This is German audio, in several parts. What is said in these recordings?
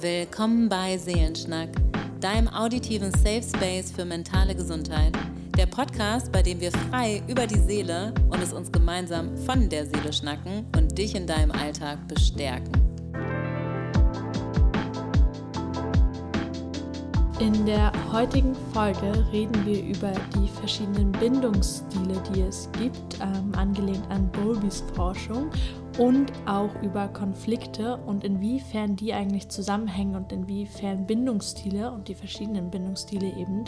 Willkommen bei Seelenschnack, deinem auditiven Safe Space für mentale Gesundheit. Der Podcast, bei dem wir frei über die Seele und es uns gemeinsam von der Seele schnacken und dich in deinem Alltag bestärken. In der heutigen Folge reden wir über die verschiedenen Bindungsstile, die es gibt, ähm, angelehnt an Bowlbys Forschung und auch über Konflikte und inwiefern die eigentlich zusammenhängen und inwiefern Bindungsstile und die verschiedenen Bindungsstile eben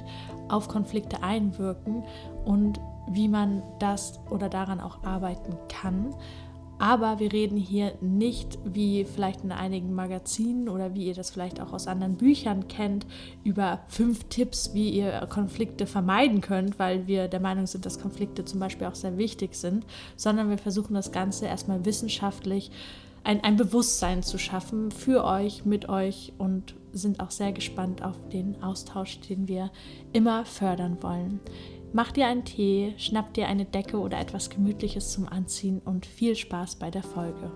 auf Konflikte einwirken und wie man das oder daran auch arbeiten kann. Aber wir reden hier nicht, wie vielleicht in einigen Magazinen oder wie ihr das vielleicht auch aus anderen Büchern kennt, über fünf Tipps, wie ihr Konflikte vermeiden könnt, weil wir der Meinung sind, dass Konflikte zum Beispiel auch sehr wichtig sind, sondern wir versuchen das Ganze erstmal wissenschaftlich ein, ein Bewusstsein zu schaffen für euch, mit euch und sind auch sehr gespannt auf den Austausch, den wir immer fördern wollen. Mach dir einen Tee, schnapp dir eine Decke oder etwas Gemütliches zum Anziehen und viel Spaß bei der Folge.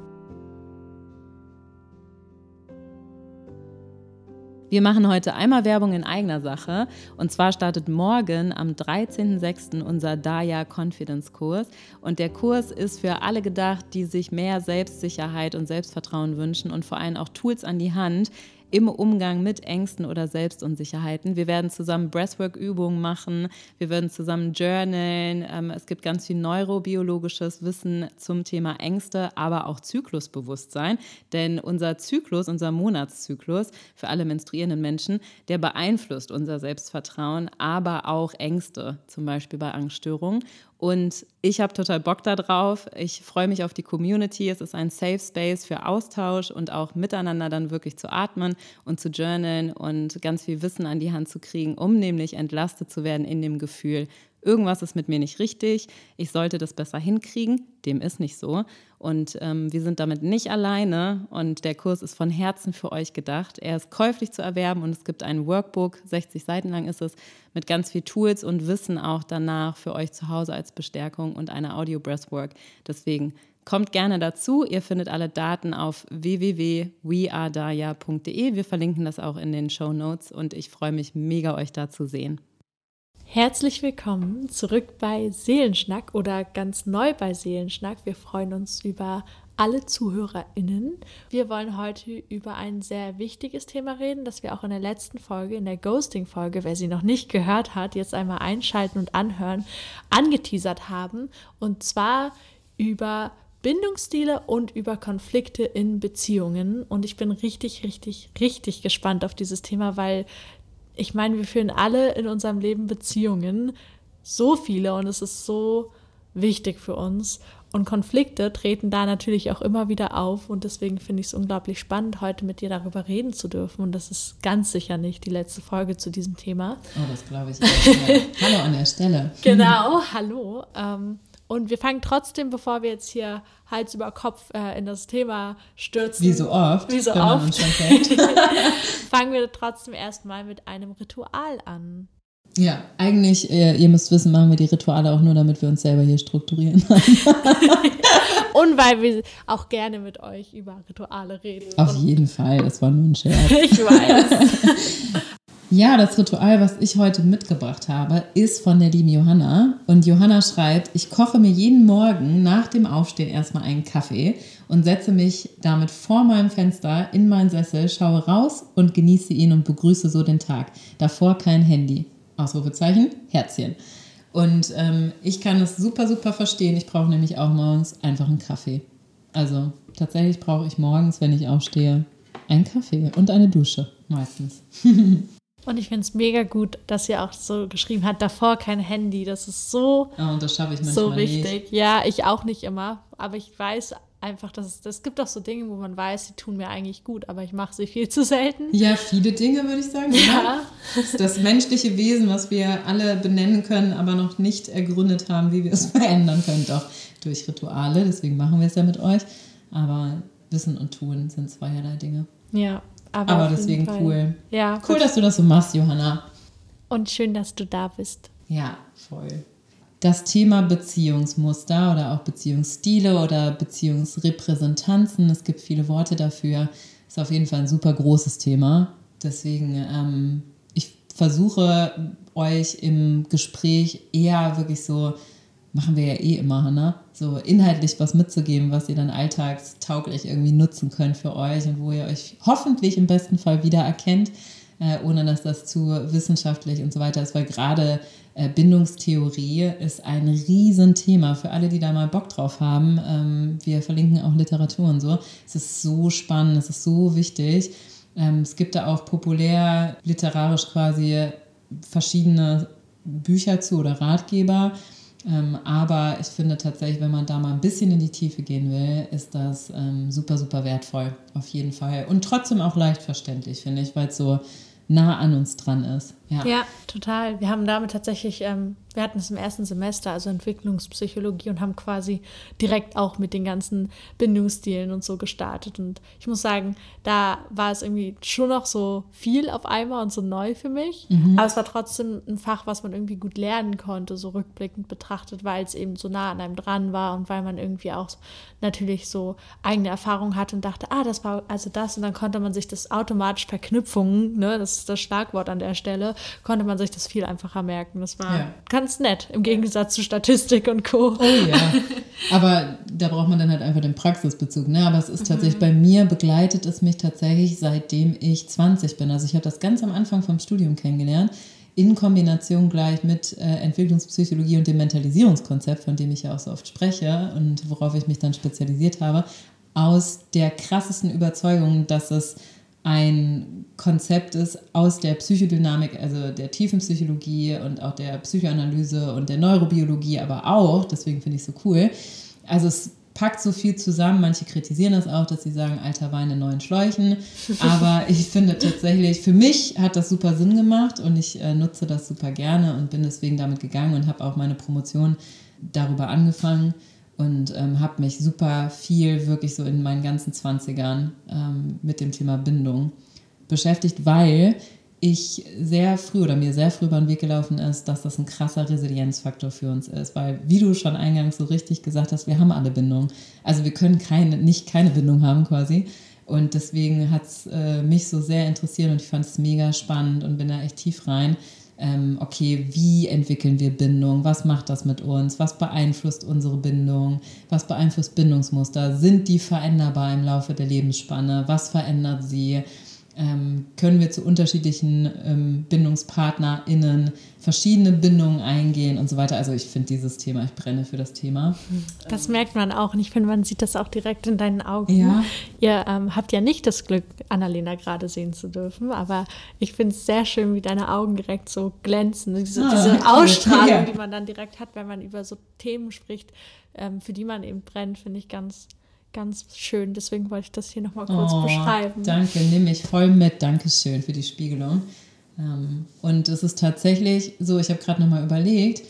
Wir machen heute einmal Werbung in eigener Sache. Und zwar startet morgen am 13.06. unser Daya Confidence Kurs. Und der Kurs ist für alle gedacht, die sich mehr Selbstsicherheit und Selbstvertrauen wünschen und vor allem auch Tools an die Hand, im Umgang mit Ängsten oder Selbstunsicherheiten. Wir werden zusammen Breathwork-Übungen machen, wir werden zusammen journalen. Ähm, es gibt ganz viel neurobiologisches Wissen zum Thema Ängste, aber auch Zyklusbewusstsein. Denn unser Zyklus, unser Monatszyklus für alle menstruierenden Menschen, der beeinflusst unser Selbstvertrauen, aber auch Ängste, zum Beispiel bei Angststörungen. Und ich habe total Bock darauf. Ich freue mich auf die Community. Es ist ein Safe Space für Austausch und auch miteinander dann wirklich zu atmen und zu journalen und ganz viel Wissen an die Hand zu kriegen, um nämlich entlastet zu werden in dem Gefühl, irgendwas ist mit mir nicht richtig, ich sollte das besser hinkriegen. Dem ist nicht so. Und ähm, wir sind damit nicht alleine und der Kurs ist von Herzen für euch gedacht. Er ist käuflich zu erwerben und es gibt ein Workbook, 60 Seiten lang ist es, mit ganz viel Tools und Wissen auch danach für euch zu Hause als Bestärkung und eine Audio Breathwork. Deswegen Kommt gerne dazu. Ihr findet alle Daten auf www.wearedaya.de. Wir verlinken das auch in den Show Notes und ich freue mich mega, euch da zu sehen. Herzlich willkommen zurück bei Seelenschnack oder ganz neu bei Seelenschnack. Wir freuen uns über alle ZuhörerInnen. Wir wollen heute über ein sehr wichtiges Thema reden, das wir auch in der letzten Folge, in der Ghosting-Folge, wer sie noch nicht gehört hat, jetzt einmal einschalten und anhören, angeteasert haben. Und zwar über Bindungsstile und über Konflikte in Beziehungen. Und ich bin richtig, richtig, richtig gespannt auf dieses Thema, weil ich meine, wir führen alle in unserem Leben Beziehungen, so viele und es ist so wichtig für uns. Und Konflikte treten da natürlich auch immer wieder auf und deswegen finde ich es unglaublich spannend, heute mit dir darüber reden zu dürfen. Und das ist ganz sicher nicht die letzte Folge zu diesem Thema. Oh, das glaube ich. Hallo an der Stelle. Genau, hallo. Ähm, und wir fangen trotzdem, bevor wir jetzt hier Hals über Kopf äh, in das Thema stürzen. Wie so oft. Wie so oft. fangen wir trotzdem erstmal mit einem Ritual an. Ja, eigentlich, äh, ihr müsst wissen, machen wir die Rituale auch nur, damit wir uns selber hier strukturieren. Und weil wir auch gerne mit euch über Rituale reden. Auf jeden Fall, das war nur ein Scherz. ich weiß. Ja, das Ritual, was ich heute mitgebracht habe, ist von der lieben Johanna. Und Johanna schreibt, ich koche mir jeden Morgen nach dem Aufstehen erstmal einen Kaffee und setze mich damit vor meinem Fenster in meinen Sessel, schaue raus und genieße ihn und begrüße so den Tag. Davor kein Handy. Ausrufezeichen, Herzchen. Und ähm, ich kann es super, super verstehen. Ich brauche nämlich auch morgens einfach einen Kaffee. Also tatsächlich brauche ich morgens, wenn ich aufstehe, einen Kaffee und eine Dusche meistens. Und ich finde es mega gut, dass sie auch so geschrieben hat, davor kein Handy. Das ist so, oh, und das schaffe ich manchmal so wichtig. Nicht. Ja, ich auch nicht immer. Aber ich weiß einfach, dass es das gibt auch so Dinge, wo man weiß, sie tun mir eigentlich gut, aber ich mache sie viel zu selten. Ja, viele Dinge würde ich sagen. Ja. Das, das menschliche Wesen, was wir alle benennen können, aber noch nicht ergründet haben, wie wir es verändern können, doch durch Rituale. Deswegen machen wir es ja mit euch. Aber Wissen und Tun sind zweierlei Dinge. Ja, aber, aber deswegen cool. Ja, cool, dass du das so machst, Johanna. Und schön, dass du da bist. Ja, voll. Das Thema Beziehungsmuster oder auch Beziehungsstile oder Beziehungsrepräsentanzen, es gibt viele Worte dafür, ist auf jeden Fall ein super großes Thema. Deswegen, ähm, ich versuche euch im Gespräch eher wirklich so, machen wir ja eh immer, ne? So inhaltlich was mitzugeben, was ihr dann alltagstauglich irgendwie nutzen könnt für euch und wo ihr euch hoffentlich im besten Fall wiedererkennt, äh, ohne dass das zu wissenschaftlich und so weiter ist, weil gerade äh, Bindungstheorie ist ein Riesenthema für alle, die da mal Bock drauf haben. Ähm, wir verlinken auch Literatur und so. Es ist so spannend, es ist so wichtig. Ähm, es gibt da auch populär literarisch quasi verschiedene Bücher zu oder Ratgeber. Ähm, aber ich finde tatsächlich, wenn man da mal ein bisschen in die Tiefe gehen will, ist das ähm, super, super wertvoll, auf jeden Fall. Und trotzdem auch leicht verständlich, finde ich, weil es so nah an uns dran ist. Ja, ja total. Wir haben damit tatsächlich, ähm, wir hatten es im ersten Semester, also Entwicklungspsychologie und haben quasi direkt auch mit den ganzen Bindungsstilen und so gestartet. Und ich muss sagen, da war es irgendwie schon noch so viel auf einmal und so neu für mich. Mhm. Aber es war trotzdem ein Fach, was man irgendwie gut lernen konnte, so rückblickend betrachtet, weil es eben so nah an einem dran war und weil man irgendwie auch natürlich so eigene Erfahrungen hatte und dachte, ah, das war also das. Und dann konnte man sich das automatisch Verknüpfungen, ne, das ist das Schlagwort an der Stelle, konnte man sich das viel einfacher merken. Das war ja. ganz nett im Gegensatz zu Statistik und Co. Oh ja. Aber da braucht man dann halt einfach den Praxisbezug. Ne? Aber es ist tatsächlich, mhm. bei mir begleitet es mich tatsächlich seitdem ich 20 bin. Also ich habe das ganz am Anfang vom Studium kennengelernt in Kombination gleich mit äh, Entwicklungspsychologie und dem Mentalisierungskonzept, von dem ich ja auch so oft spreche und worauf ich mich dann spezialisiert habe, aus der krassesten Überzeugung, dass es ein Konzept ist aus der Psychodynamik, also der Tiefenpsychologie und auch der Psychoanalyse und der Neurobiologie, aber auch, deswegen finde ich es so cool. Also es packt so viel zusammen. Manche kritisieren das auch, dass sie sagen, alter Wein in neuen Schläuchen. Aber ich finde tatsächlich, für mich hat das super Sinn gemacht und ich äh, nutze das super gerne und bin deswegen damit gegangen und habe auch meine Promotion darüber angefangen und ähm, habe mich super viel wirklich so in meinen ganzen 20ern ähm, mit dem Thema Bindung beschäftigt, weil ich sehr früh oder mir sehr früh über den Weg gelaufen ist, dass das ein krasser Resilienzfaktor für uns ist, weil wie du schon eingangs so richtig gesagt hast, wir haben alle Bindungen. Also wir können keine, nicht keine Bindung haben quasi. Und deswegen hat es äh, mich so sehr interessiert und ich fand es mega spannend und bin da echt tief rein ähm, okay, wie entwickeln wir Bindung, was macht das mit uns, was beeinflusst unsere Bindung, was beeinflusst Bindungsmuster, sind die veränderbar im Laufe der Lebensspanne, was verändert sie, können wir zu unterschiedlichen ähm, BindungspartnerInnen verschiedene Bindungen eingehen und so weiter. Also ich finde dieses Thema, ich brenne für das Thema. Das merkt man auch und ich finde, man sieht das auch direkt in deinen Augen. Ja. Ihr ähm, habt ja nicht das Glück, Annalena gerade sehen zu dürfen, aber ich finde es sehr schön, wie deine Augen direkt so glänzen. Diese, ah, diese Ausstrahlung, ja. die man dann direkt hat, wenn man über so Themen spricht, ähm, für die man eben brennt, finde ich ganz ganz schön. Deswegen wollte ich das hier nochmal kurz oh, beschreiben. Danke, nehme ich voll mit. Dankeschön für die Spiegelung. Ähm, und es ist tatsächlich so, ich habe gerade nochmal überlegt,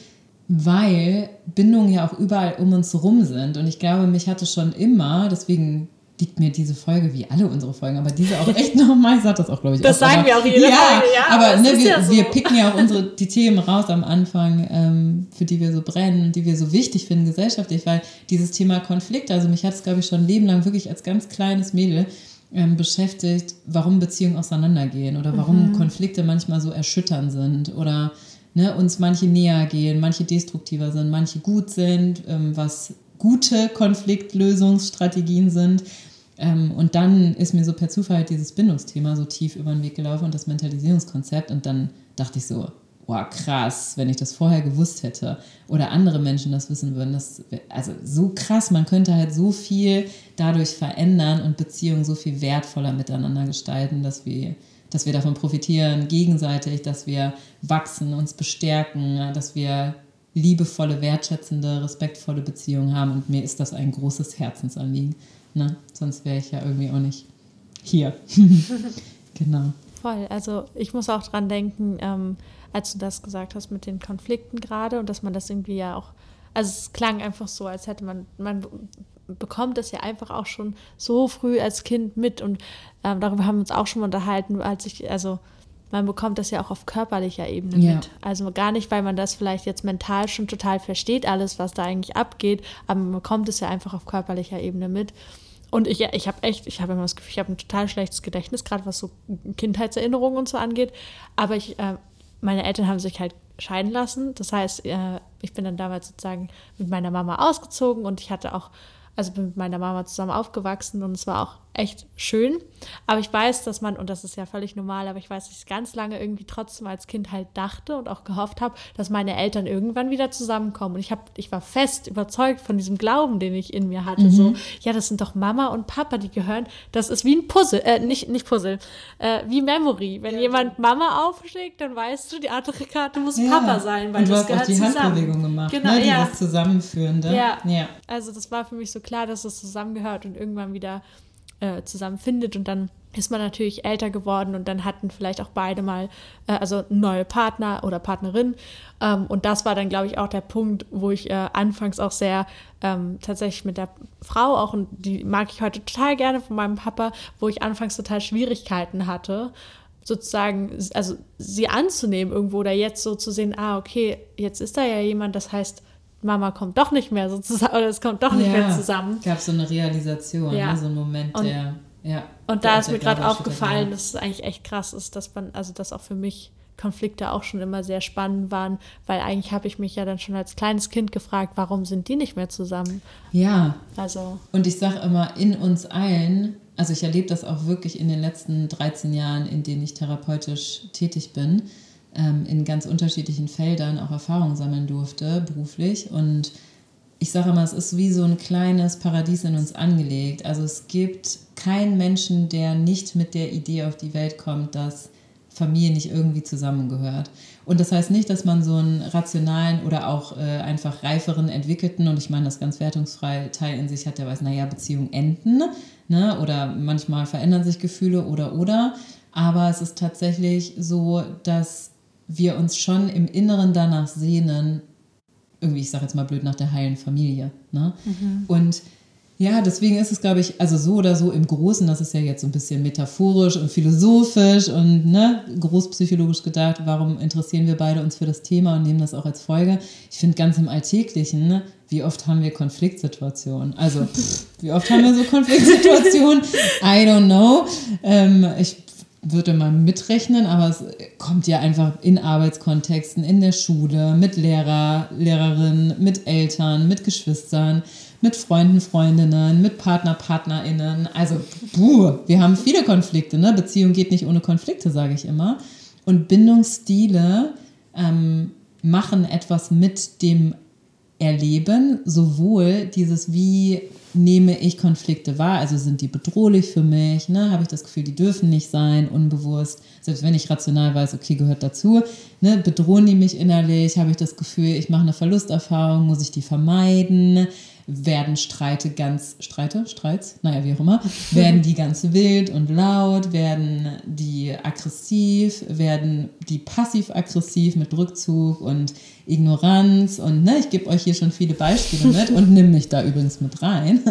weil Bindungen ja auch überall um uns herum sind. Und ich glaube, mich hatte schon immer, deswegen liegt mir diese Folge, wie alle unsere Folgen, aber diese auch echt nochmal, ich sage das auch, glaube ich. Das auch, sagen aber, wir auch jede ja, Folge, ja. Aber ne, wir, ja so. wir picken ja auch unsere, die Themen raus am Anfang, ähm, für die wir so brennen, die wir so wichtig finden gesellschaftlich, weil dieses Thema Konflikt, also mich hat es, glaube ich, schon ein Leben lang wirklich als ganz kleines Mädel ähm, beschäftigt, warum Beziehungen auseinandergehen oder warum mhm. Konflikte manchmal so erschütternd sind oder ne, uns manche näher gehen, manche destruktiver sind, manche gut sind, ähm, was gute Konfliktlösungsstrategien sind. Ähm, und dann ist mir so per Zufall dieses Bindungsthema so tief über den Weg gelaufen und das Mentalisierungskonzept. Und dann dachte ich so, wow, krass, wenn ich das vorher gewusst hätte oder andere Menschen das wissen würden. Das, also so krass, man könnte halt so viel dadurch verändern und Beziehungen so viel wertvoller miteinander gestalten, dass wir, dass wir davon profitieren, gegenseitig, dass wir wachsen, uns bestärken, dass wir liebevolle, wertschätzende, respektvolle Beziehungen haben. Und mir ist das ein großes Herzensanliegen. Ne? Sonst wäre ich ja irgendwie auch nicht hier. genau. Voll. Also ich muss auch dran denken, ähm, als du das gesagt hast mit den Konflikten gerade und dass man das irgendwie ja auch, also es klang einfach so, als hätte man, man bekommt das ja einfach auch schon so früh als Kind mit und ähm, darüber haben wir uns auch schon mal unterhalten, als ich, also man bekommt das ja auch auf körperlicher Ebene ja. mit. Also gar nicht, weil man das vielleicht jetzt mental schon total versteht, alles, was da eigentlich abgeht, aber man bekommt es ja einfach auf körperlicher Ebene mit. Und ich, ich habe echt, ich habe immer das Gefühl, ich habe ein total schlechtes Gedächtnis, gerade was so Kindheitserinnerungen und so angeht. Aber ich, äh, meine Eltern haben sich halt scheiden lassen. Das heißt, äh, ich bin dann damals sozusagen mit meiner Mama ausgezogen und ich hatte auch, also bin mit meiner Mama zusammen aufgewachsen und es war auch echt schön. Aber ich weiß, dass man, und das ist ja völlig normal, aber ich weiß, dass ich ganz lange irgendwie trotzdem als Kind halt dachte und auch gehofft habe, dass meine Eltern irgendwann wieder zusammenkommen. Und ich, hab, ich war fest überzeugt von diesem Glauben, den ich in mir hatte. Mhm. So, ja, das sind doch Mama und Papa, die gehören. Das ist wie ein Puzzle, äh, nicht, nicht Puzzle, äh, wie Memory. Wenn ja. jemand Mama aufschlägt, dann weißt du, die andere Karte muss ja. Papa sein, weil und du das hast gehört auch die zusammen. Handbewegung gemacht, genau, ne, die ja. das zusammenführende. Ja. ja, also das war für mich so klar, dass es zusammengehört und irgendwann wieder äh, zusammen findet und dann ist man natürlich älter geworden und dann hatten vielleicht auch beide mal, äh, also neue Partner oder Partnerin. Ähm, und das war dann, glaube ich, auch der Punkt, wo ich äh, anfangs auch sehr ähm, tatsächlich mit der Frau auch, und die mag ich heute total gerne von meinem Papa, wo ich anfangs total Schwierigkeiten hatte, sozusagen, also sie anzunehmen irgendwo oder jetzt so zu sehen, ah, okay, jetzt ist da ja jemand, das heißt, Mama kommt doch nicht mehr sozusagen, oder es kommt doch nicht ja, mehr zusammen. Gab so eine Realisation, ja. ne? so ein Moment, und, der, ja. Und da ist mir gerade aufgefallen, dass es eigentlich echt krass ist, dass man, also dass auch für mich Konflikte auch schon immer sehr spannend waren, weil eigentlich habe ich mich ja dann schon als kleines Kind gefragt, warum sind die nicht mehr zusammen? Ja. Also. Und ich sage immer, in uns allen, also ich erlebe das auch wirklich in den letzten 13 Jahren, in denen ich therapeutisch tätig bin, ähm, in ganz unterschiedlichen Feldern auch Erfahrungen sammeln durfte, beruflich. Und ich sage immer, es ist wie so ein kleines Paradies in uns angelegt. Also es gibt keinen Menschen, der nicht mit der Idee auf die Welt kommt, dass Familie nicht irgendwie zusammengehört. Und das heißt nicht, dass man so einen rationalen oder auch äh, einfach reiferen, entwickelten, und ich meine das ganz wertungsfrei, Teil in sich hat, der weiß, naja, Beziehungen enden, ne? oder manchmal verändern sich Gefühle oder oder. Aber es ist tatsächlich so, dass wir uns schon im Inneren danach sehnen, irgendwie, ich sage jetzt mal blöd, nach der heilen Familie. Ne? Mhm. Und ja, deswegen ist es, glaube ich, also so oder so im Großen, das ist ja jetzt so ein bisschen metaphorisch und philosophisch und ne, großpsychologisch gedacht, warum interessieren wir beide uns für das Thema und nehmen das auch als Folge. Ich finde ganz im Alltäglichen, ne, wie oft haben wir Konfliktsituationen? Also, pff, wie oft haben wir so Konfliktsituationen? I don't know. Ähm, ich würde man mitrechnen, aber es kommt ja einfach in Arbeitskontexten, in der Schule, mit Lehrer, Lehrerinnen, mit Eltern, mit Geschwistern, mit Freunden, Freundinnen, mit Partner, PartnerInnen. Also, buh, wir haben viele Konflikte. Ne? Beziehung geht nicht ohne Konflikte, sage ich immer. Und Bindungsstile ähm, machen etwas mit dem Erleben, sowohl dieses, wie nehme ich Konflikte wahr, also sind die bedrohlich für mich, ne? habe ich das Gefühl, die dürfen nicht sein, unbewusst, selbst wenn ich rational weiß, okay, gehört dazu, ne? bedrohen die mich innerlich, habe ich das Gefühl, ich mache eine Verlusterfahrung, muss ich die vermeiden, werden Streite ganz, Streite, Streits, naja, wie auch immer, werden die ganz wild und laut, werden die aggressiv, werden die passiv-aggressiv mit Rückzug und Ignoranz und ne, ich gebe euch hier schon viele Beispiele mit und nimm mich da übrigens mit rein.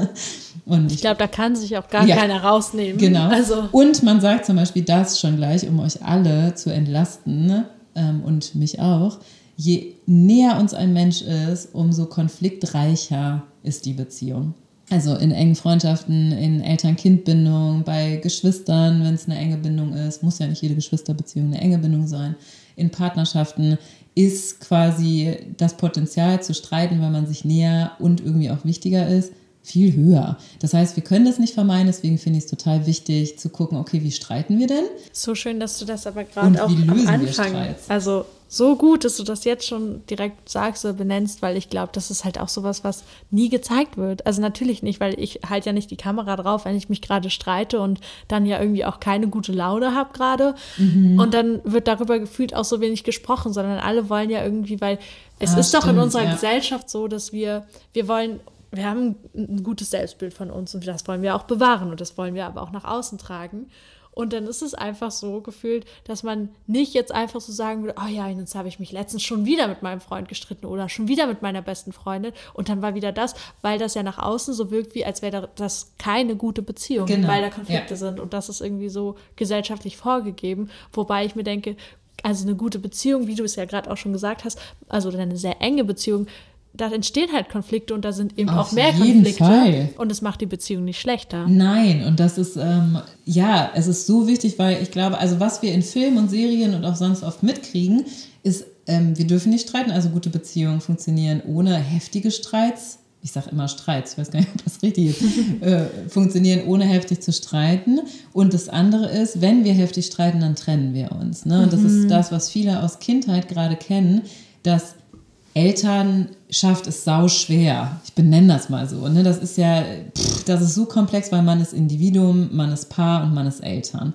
Und ich, glaube, da kann sich auch gar ja, keiner rausnehmen. Genau. Also. Und man sagt zum Beispiel das schon gleich, um euch alle zu entlasten ne, ähm, und mich auch. Je näher uns ein Mensch ist, umso konfliktreicher ist die Beziehung. Also in engen Freundschaften, in Eltern-Kind-Bindung, bei Geschwistern, wenn es eine enge Bindung ist, muss ja nicht jede Geschwisterbeziehung eine enge Bindung sein. In Partnerschaften ist quasi das Potenzial zu streiten, weil man sich näher und irgendwie auch wichtiger ist, viel höher. Das heißt, wir können das nicht vermeiden, deswegen finde ich es total wichtig zu gucken, okay, wie streiten wir denn? So schön, dass du das aber gerade auch am Anfang, also so gut, dass du das jetzt schon direkt sagst oder benennst, weil ich glaube, das ist halt auch sowas, was nie gezeigt wird. Also natürlich nicht, weil ich halt ja nicht die Kamera drauf, wenn ich mich gerade streite und dann ja irgendwie auch keine gute Laune habe gerade. Mhm. Und dann wird darüber gefühlt auch so wenig gesprochen, sondern alle wollen ja irgendwie, weil es ah, ist stimmt, doch in unserer ja. Gesellschaft so, dass wir, wir wollen wir haben ein gutes Selbstbild von uns und das wollen wir auch bewahren und das wollen wir aber auch nach außen tragen. Und dann ist es einfach so gefühlt, dass man nicht jetzt einfach so sagen würde, oh ja, jetzt habe ich mich letztens schon wieder mit meinem Freund gestritten oder schon wieder mit meiner besten Freundin und dann war wieder das, weil das ja nach außen so wirkt, wie als wäre das keine gute Beziehung, genau. weil da Konflikte ja. sind und das ist irgendwie so gesellschaftlich vorgegeben, wobei ich mir denke, also eine gute Beziehung, wie du es ja gerade auch schon gesagt hast, also eine sehr enge Beziehung, da entstehen halt Konflikte und da sind eben Auf auch mehr Konflikte. Fall. Und es macht die Beziehung nicht schlechter. Nein, und das ist, ähm, ja, es ist so wichtig, weil ich glaube, also was wir in Filmen und Serien und auch sonst oft mitkriegen, ist, ähm, wir dürfen nicht streiten, also gute Beziehungen funktionieren ohne heftige Streits. Ich sage immer Streits, ich weiß gar nicht, ob das richtig ist, äh, funktionieren ohne heftig zu streiten. Und das andere ist, wenn wir heftig streiten, dann trennen wir uns. Ne? Und das ist das, was viele aus Kindheit gerade kennen, dass Elternschaft ist sau schwer. Ich benenne das mal so. Ne? Das ist ja, pff, das ist so komplex, weil man ist Individuum, man ist Paar und man ist Eltern.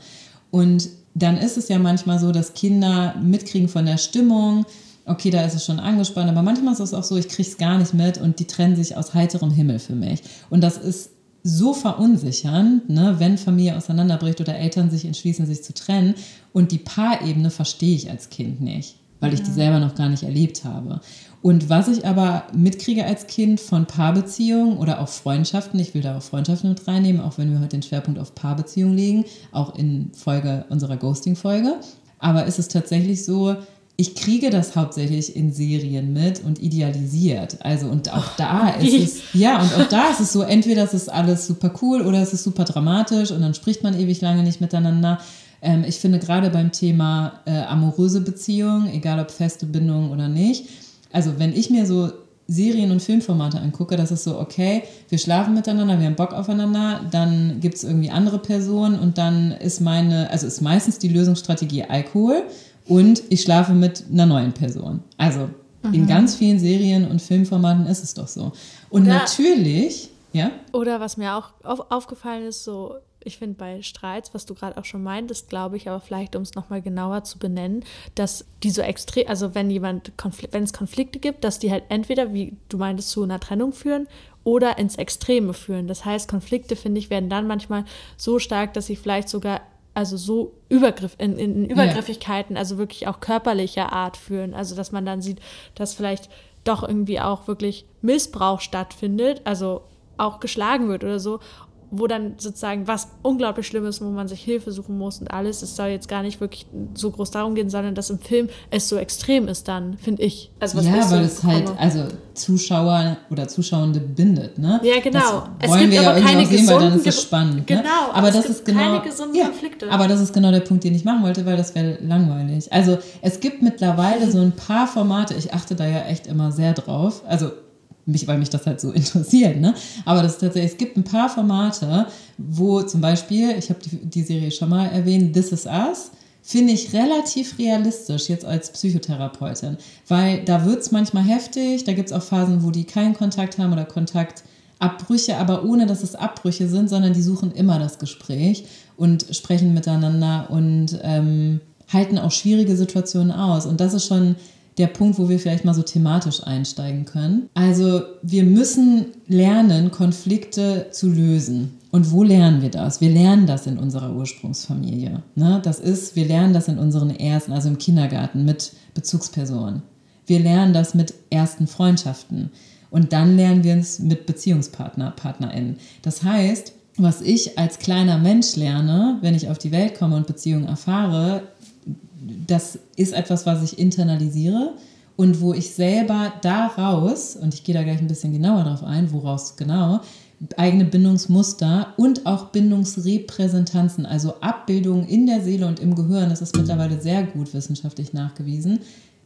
Und dann ist es ja manchmal so, dass Kinder mitkriegen von der Stimmung, okay, da ist es schon angespannt, aber manchmal ist es auch so, ich kriege es gar nicht mit und die trennen sich aus heiterem Himmel für mich. Und das ist so verunsichernd, ne, wenn Familie auseinanderbricht oder Eltern sich entschließen, sich zu trennen. Und die Paarebene verstehe ich als Kind nicht, weil ich die selber noch gar nicht erlebt habe. Und was ich aber mitkriege als Kind von Paarbeziehungen oder auch Freundschaften, ich will da auch Freundschaften mit reinnehmen, auch wenn wir heute den Schwerpunkt auf Paarbeziehungen legen, auch in Folge unserer Ghosting-Folge. Aber ist es tatsächlich so, ich kriege das hauptsächlich in Serien mit und idealisiert. Also und auch da ist wie? es, ja, und auch da ist es so, entweder es ist alles super cool oder es ist super dramatisch und dann spricht man ewig lange nicht miteinander. Ähm, ich finde gerade beim Thema äh, amoröse Beziehungen, egal ob feste Bindungen oder nicht, also wenn ich mir so Serien- und Filmformate angucke, das ist so, okay, wir schlafen miteinander, wir haben Bock aufeinander, dann gibt es irgendwie andere Personen und dann ist meine, also ist meistens die Lösungsstrategie Alkohol und ich schlafe mit einer neuen Person. Also in ganz vielen Serien und Filmformaten ist es doch so. Und Ja. natürlich, ja, Oder was mir auch auf, aufgefallen ist, so, ich finde bei Streits, was du gerade auch schon meintest, glaube ich, aber vielleicht, um es nochmal genauer zu benennen, dass die so extrem, also wenn jemand, wenn es Konflikte gibt, dass die halt entweder, wie du meintest, zu einer Trennung führen oder ins Extreme führen. Das heißt, Konflikte, finde ich, werden dann manchmal so stark, dass sie vielleicht sogar also so Übergriff, in, in Übergriffigkeiten, also wirklich auch körperlicher Art führen. Also dass man dann sieht, dass vielleicht doch irgendwie auch wirklich Missbrauch stattfindet, also auch geschlagen wird oder so, wo dann sozusagen was unglaublich Schlimmes, wo man sich Hilfe suchen muss und alles. Es soll jetzt gar nicht wirklich so groß darum gehen, sondern dass im Film es so extrem ist dann, finde ich. Also was ich ja, weil es halt, also Zuschauer oder Zuschauende bindet, ne? Ja, genau. Das Es wollen gibt wir ja aber irgendwie keine auch sehen, weil dann gesunden ist es spannend. Genau, ne? aber aber es das gibt ist genau, keine gesunden ja, Konflikte. Aber das ist genau der Punkt, den ich machen wollte, weil das wäre langweilig. Also es gibt mittlerweile so ein paar Formate, ich achte da ja echt immer sehr drauf. Also mich, weil mich das halt so interessiert, ne? Aber das tatsächlich, es gibt ein paar Formate, wo zum Beispiel, ich habe die, die Serie schon mal erwähnt, This Is Us, finde ich relativ realistisch jetzt als Psychotherapeutin, weil da wird es manchmal heftig, da gibt es auch Phasen, wo die keinen Kontakt haben oder Kontaktabbrüche, aber ohne dass es Abbrüche sind, sondern die suchen immer das Gespräch und sprechen miteinander und ähm, halten auch schwierige Situationen aus. Und das ist schon der Punkt, wo wir vielleicht mal so thematisch einsteigen können. Also wir müssen lernen, Konflikte zu lösen. Und wo lernen wir das? Wir lernen das in unserer Ursprungsfamilie. Ne? Das ist, wir lernen das in unseren ersten, also im Kindergarten mit Bezugspersonen. Wir lernen das mit ersten Freundschaften. Und dann lernen wir es mit Beziehungspartner, PartnerInnen. Das heißt, was ich als kleiner Mensch lerne, wenn ich auf die Welt komme und Beziehungen erfahre, das ist etwas, was ich internalisiere und wo ich selber daraus, und ich gehe da gleich ein bisschen genauer drauf ein, woraus genau, eigene Bindungsmuster und auch Bindungsrepräsentanzen, also Abbildungen in der Seele und im Gehirn, das ist mittlerweile sehr gut wissenschaftlich nachgewiesen,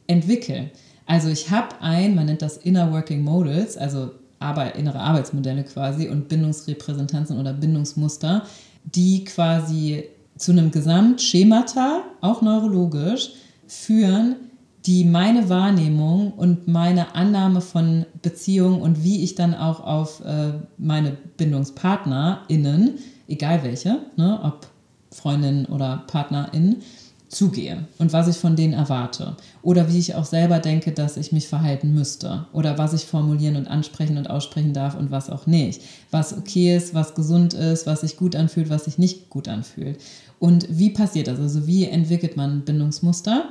entwickeln. Also ich habe ein, man nennt das Inner Working Models, also Arbeit, innere Arbeitsmodelle quasi und Bindungsrepräsentanzen oder Bindungsmuster, die quasi zu einem Gesamtschemata, auch neurologisch, führen, die meine Wahrnehmung und meine Annahme von Beziehungen und wie ich dann auch auf äh, meine BindungspartnerInnen, egal welche, ne, ob Freundinnen oder PartnerInnen, zugehe und was ich von denen erwarte. Oder wie ich auch selber denke, dass ich mich verhalten müsste. Oder was ich formulieren und ansprechen und aussprechen darf und was auch nicht. Was okay ist, was gesund ist, was sich gut anfühlt, was sich nicht gut anfühlt. Und wie passiert das? Also wie entwickelt man Bindungsmuster?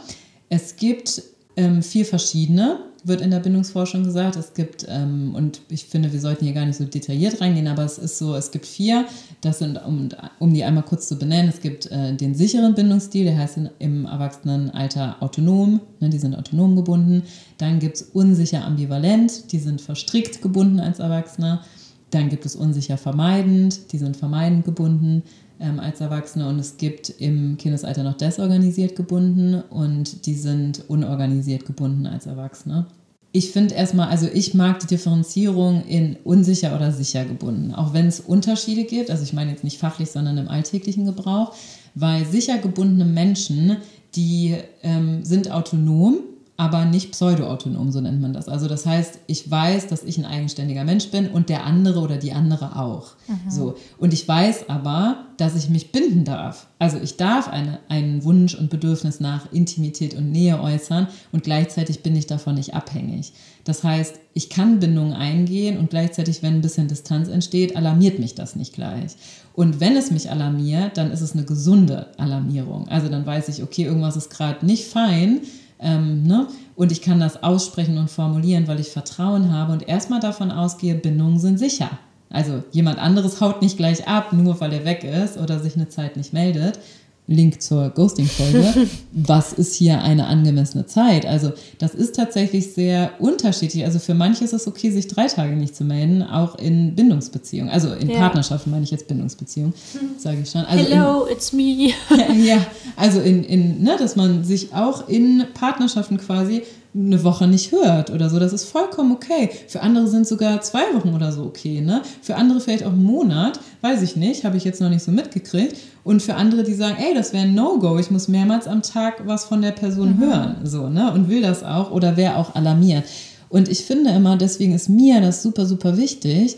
Es gibt ähm, vier verschiedene. wird in der Bindungsforschung gesagt. Es gibt, ähm, und ich finde, wir sollten hier gar nicht so detailliert reingehen, aber es ist so, es gibt vier, das sind, um, um die einmal kurz zu benennen, es gibt äh, den sicheren Bindungsstil, der heißt in, im Erwachsenenalter autonom, ne, die sind autonom gebunden. Dann gibt es unsicher ambivalent, die sind verstrickt gebunden als Erwachsener. Dann gibt es unsicher vermeidend, die sind vermeidend gebunden ähm, als Erwachsene. Und es gibt im Kindesalter noch desorganisiert gebunden und die sind unorganisiert gebunden als Erwachsene. Ich finde erstmal, also ich mag die Differenzierung in unsicher oder sicher gebunden, auch wenn es Unterschiede gibt, also ich meine jetzt nicht fachlich, sondern im alltäglichen Gebrauch, weil sicher gebundene Menschen, die ähm, sind autonom, aber nicht pseudoautonom, so nennt man das. Also das heißt, ich weiß, dass ich ein eigenständiger Mensch bin und der andere oder die andere auch. Mhm. So. Und ich weiß aber, dass ich mich binden darf. Also ich darf eine, einen Wunsch und Bedürfnis nach Intimität und Nähe äußern und gleichzeitig bin ich davon nicht abhängig. Das heißt, ich kann Bindungen eingehen und gleichzeitig, wenn ein bisschen Distanz entsteht, alarmiert mich das nicht gleich. Und wenn es mich alarmiert, dann ist es eine gesunde Alarmierung. Also dann weiß ich, okay, irgendwas ist gerade nicht fein ähm, ne? Und ich kann das aussprechen und formulieren, weil ich Vertrauen habe und erstmal davon ausgehe, Bindungen sind sicher. Also jemand anderes haut nicht gleich ab, nur weil er weg ist oder sich eine Zeit nicht meldet, Link zur Ghosting-Folge. Was ist hier eine angemessene Zeit? Also, das ist tatsächlich sehr unterschiedlich. Also, für manche ist es okay, sich drei Tage nicht zu melden, auch in Bindungsbeziehungen. Also, in ja. Partnerschaften meine ich jetzt Bindungsbeziehungen, sage ich schon. Also Hello, in, it's me. ja, also, in, in, ne, dass man sich auch in Partnerschaften quasi eine Woche nicht hört oder so. Das ist vollkommen okay. Für andere sind sogar zwei Wochen oder so okay. Ne? Für andere vielleicht auch einen Monat, weiß ich nicht, habe ich jetzt noch nicht so mitgekriegt. Und für andere, die sagen, ey, das wäre ein No-Go, ich muss mehrmals am Tag was von der Person mhm. hören, so, ne? Und will das auch oder wäre auch alarmiert. Und ich finde immer, deswegen ist mir das super, super wichtig,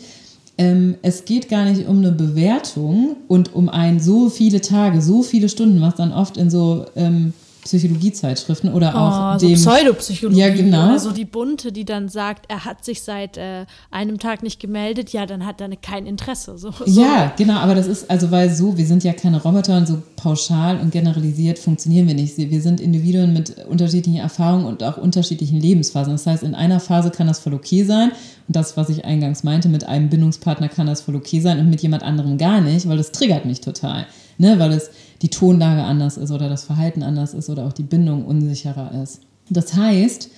ähm, es geht gar nicht um eine Bewertung und um ein so viele Tage, so viele Stunden, was dann oft in so ähm, Psychologiezeitschriften oder auch oh, so dem Pseudopsychologie ja genau oder so die bunte, die dann sagt, er hat sich seit äh, einem Tag nicht gemeldet, ja, dann hat er kein Interesse. So, so. Ja, genau, aber das ist also weil so, wir sind ja keine Roboter und so pauschal und generalisiert funktionieren wir nicht. Wir sind Individuen mit unterschiedlichen Erfahrungen und auch unterschiedlichen Lebensphasen. Das heißt, in einer Phase kann das voll okay sein und das, was ich eingangs meinte, mit einem Bindungspartner kann das voll okay sein und mit jemand anderem gar nicht, weil das triggert mich total, ne, weil es die Tonlage anders ist oder das Verhalten anders ist oder auch die Bindung unsicherer ist. Das heißt,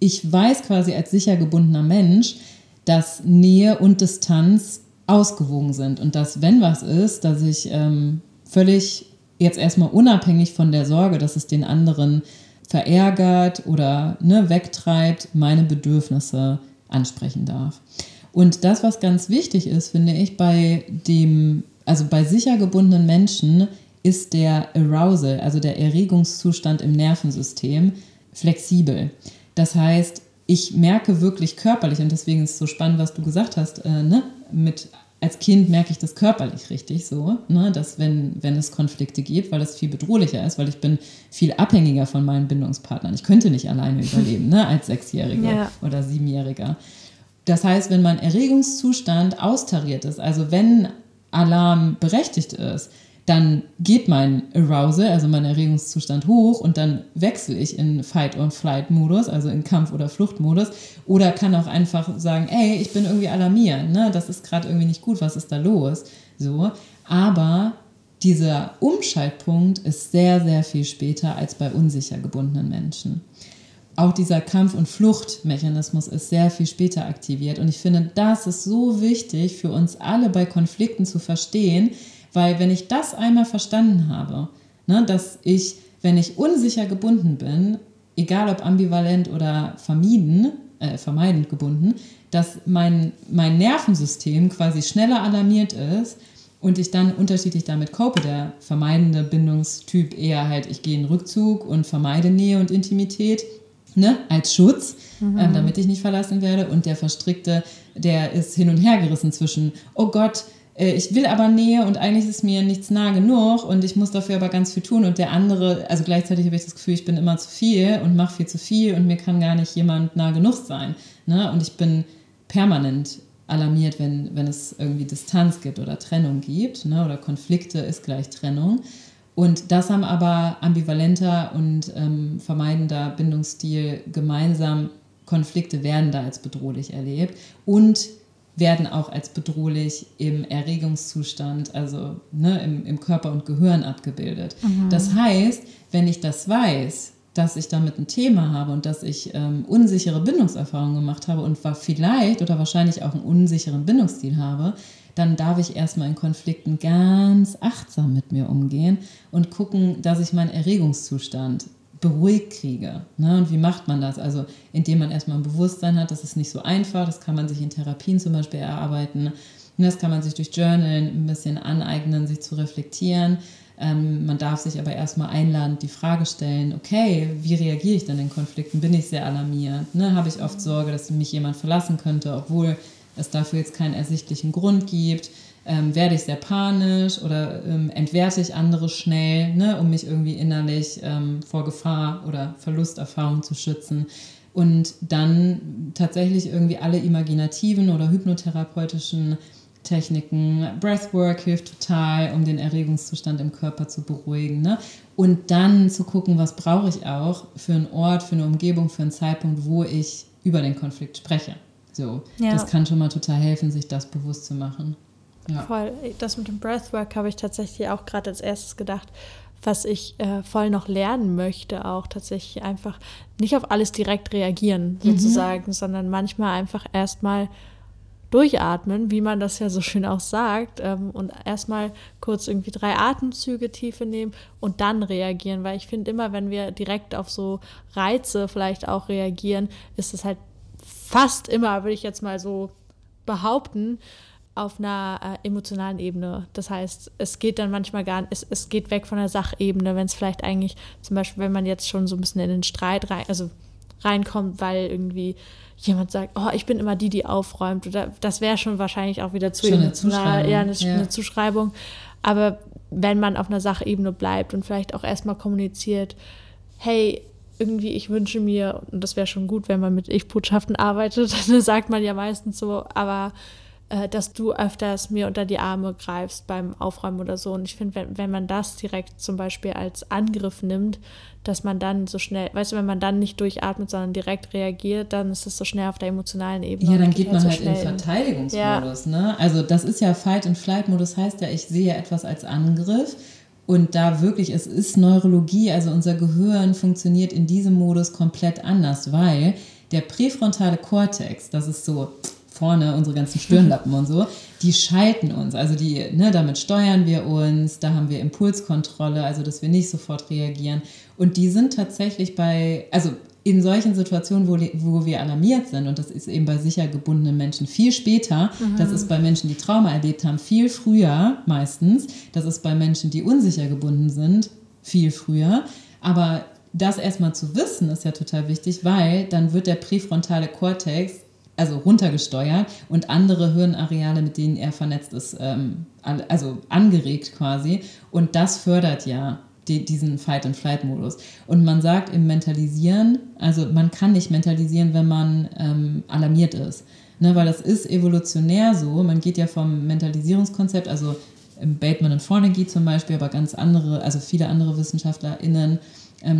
ich weiß quasi als sicher gebundener Mensch, dass Nähe und Distanz ausgewogen sind und dass, wenn was ist, dass ich ähm, völlig jetzt erstmal unabhängig von der Sorge, dass es den anderen verärgert oder ne, wegtreibt, meine Bedürfnisse ansprechen darf. Und das, was ganz wichtig ist, finde ich, bei dem, also bei sicher gebundenen Menschen, ist der Arousal, also der Erregungszustand im Nervensystem, flexibel. Das heißt, ich merke wirklich körperlich, und deswegen ist es so spannend, was du gesagt hast, äh, ne? mit als Kind merke ich das körperlich richtig so, ne, dass wenn, wenn es Konflikte gibt, weil das viel bedrohlicher ist, weil ich bin viel abhängiger von meinen Bindungspartnern. Ich könnte nicht alleine überleben, ne, als Sechsjähriger ja. oder Siebenjähriger. Das heißt, wenn mein Erregungszustand austariert ist, also wenn Alarm berechtigt ist, dann geht mein Arousal, also mein Erregungszustand hoch und dann wechsle ich in Fight-or-Flight-Modus, also in Kampf- oder Fluchtmodus. Oder kann auch einfach sagen, ey, ich bin irgendwie alarmiert, ne? das ist gerade irgendwie nicht gut, was ist da los? So. Aber dieser Umschaltpunkt ist sehr, sehr viel später als bei unsicher gebundenen Menschen. Auch dieser Kampf- und Fluchtmechanismus ist sehr viel später aktiviert. Und ich finde, das ist so wichtig für uns alle bei Konflikten zu verstehen, weil wenn ich das einmal verstanden habe, ne, dass ich, wenn ich unsicher gebunden bin, egal ob ambivalent oder vermieden, äh, vermeidend gebunden, dass mein, mein Nervensystem quasi schneller alarmiert ist und ich dann unterschiedlich damit cope. Der vermeidende Bindungstyp eher halt, ich gehe in Rückzug und vermeide Nähe und Intimität ne, als Schutz, mhm. ähm, damit ich nicht verlassen werde. Und der Verstrickte, der ist hin und her gerissen zwischen, oh Gott, ich will aber Nähe und eigentlich ist mir nichts nah genug und ich muss dafür aber ganz viel tun und der andere, also gleichzeitig habe ich das Gefühl, ich bin immer zu viel und mache viel zu viel und mir kann gar nicht jemand nah genug sein. Ne? Und ich bin permanent alarmiert, wenn, wenn es irgendwie Distanz gibt oder Trennung gibt ne? oder Konflikte ist gleich Trennung. Und das haben aber ambivalenter und ähm, vermeidender Bindungsstil gemeinsam Konflikte werden da als bedrohlich erlebt und werden auch als bedrohlich im Erregungszustand, also ne, im, im Körper und Gehirn abgebildet. Mhm. Das heißt, wenn ich das weiß, dass ich damit ein Thema habe und dass ich ähm, unsichere Bindungserfahrungen gemacht habe und war vielleicht oder wahrscheinlich auch einen unsicheren Bindungsstil habe, dann darf ich erstmal in Konflikten ganz achtsam mit mir umgehen und gucken, dass ich meinen Erregungszustand beruhigt kriege. Ne? Und wie macht man das? Also indem man erstmal ein Bewusstsein hat, das ist nicht so einfach, das kann man sich in Therapien zum Beispiel erarbeiten. Und das kann man sich durch Journalen ein bisschen aneignen, sich zu reflektieren. Ähm, man darf sich aber erstmal einladen, die Frage stellen, okay, wie reagiere ich denn in Konflikten? Bin ich sehr alarmiert? Ne? Habe ich oft Sorge, dass mich jemand verlassen könnte, obwohl es dafür jetzt keinen ersichtlichen Grund gibt? Ähm, werde ich sehr panisch oder ähm, entwerte ich andere schnell, ne, um mich irgendwie innerlich ähm, vor Gefahr oder Verlusterfahrung zu schützen. Und dann tatsächlich irgendwie alle imaginativen oder hypnotherapeutischen Techniken. Breathwork hilft total, um den Erregungszustand im Körper zu beruhigen. Ne? Und dann zu gucken, was brauche ich auch für einen Ort, für eine Umgebung, für einen Zeitpunkt, wo ich über den Konflikt spreche. So, ja. das kann schon mal total helfen, sich das bewusst zu machen. Ja. Voll. Das mit dem Breathwork habe ich tatsächlich auch gerade als erstes gedacht, was ich äh, voll noch lernen möchte, auch tatsächlich einfach nicht auf alles direkt reagieren, mhm. sozusagen, mhm. sondern manchmal einfach erstmal durchatmen, wie man das ja so schön auch sagt, ähm, und erstmal kurz irgendwie drei Atemzüge tiefe nehmen und dann reagieren, weil ich finde immer, wenn wir direkt auf so Reize vielleicht auch reagieren, ist es halt fast immer, würde ich jetzt mal so behaupten, auf einer äh, emotionalen Ebene. Das heißt, es geht dann manchmal gar nicht, es, es geht weg von der Sachebene, wenn es vielleicht eigentlich, zum Beispiel, wenn man jetzt schon so ein bisschen in den Streit rein, also reinkommt, weil irgendwie jemand sagt, oh, ich bin immer die, die aufräumt. Oder das wäre schon wahrscheinlich auch wieder zu schon emotional, ja, eine, ja. eine Zuschreibung. Aber wenn man auf einer Sachebene bleibt und vielleicht auch erstmal kommuniziert, hey, irgendwie, ich wünsche mir, und das wäre schon gut, wenn man mit Ich-Botschaften arbeitet, dann sagt man ja meistens so, aber äh, dass du öfters mir unter die Arme greifst beim Aufräumen oder so. Und ich finde, wenn, wenn man das direkt zum Beispiel als Angriff nimmt, dass man dann so schnell, weißt du, wenn man dann nicht durchatmet, sondern direkt reagiert, dann ist es so schnell auf der emotionalen Ebene. Ja, dann geht man halt, so in Verteidigungsmodus. Ja. Ne? Also das ist ja Fight-and-Flight-Modus, heißt ja, ich sehe etwas als Angriff. Und da wirklich, es ist Neurologie, also unser Gehirn funktioniert in diesem Modus komplett anders, weil der präfrontale Kortex, das ist so vorne, unsere ganzen Stirnlappen und so, die schalten uns. Also die, ne, damit steuern wir uns, da haben wir Impulskontrolle, also dass wir nicht sofort reagieren. Und die sind tatsächlich bei, also in solchen Situationen, wo, wo wir alarmiert sind, und das ist eben bei sicher gebundenen Menschen viel später, mhm. das ist bei Menschen, die Trauma erlebt haben, viel früher meistens, das ist bei Menschen, die unsicher gebunden sind, viel früher. Aber das erstmal zu wissen, ist ja total wichtig, weil dann wird der präfrontale Kortex also runtergesteuert und andere Hirnareale, mit denen er vernetzt ist, ähm, also angeregt quasi. Und das fördert ja die, diesen Fight-and-Flight-Modus. Und man sagt im Mentalisieren, also man kann nicht mentalisieren, wenn man ähm, alarmiert ist. Ne, weil das ist evolutionär so. Man geht ja vom Mentalisierungskonzept, also Bateman und Forneggy zum Beispiel, aber ganz andere, also viele andere WissenschaftlerInnen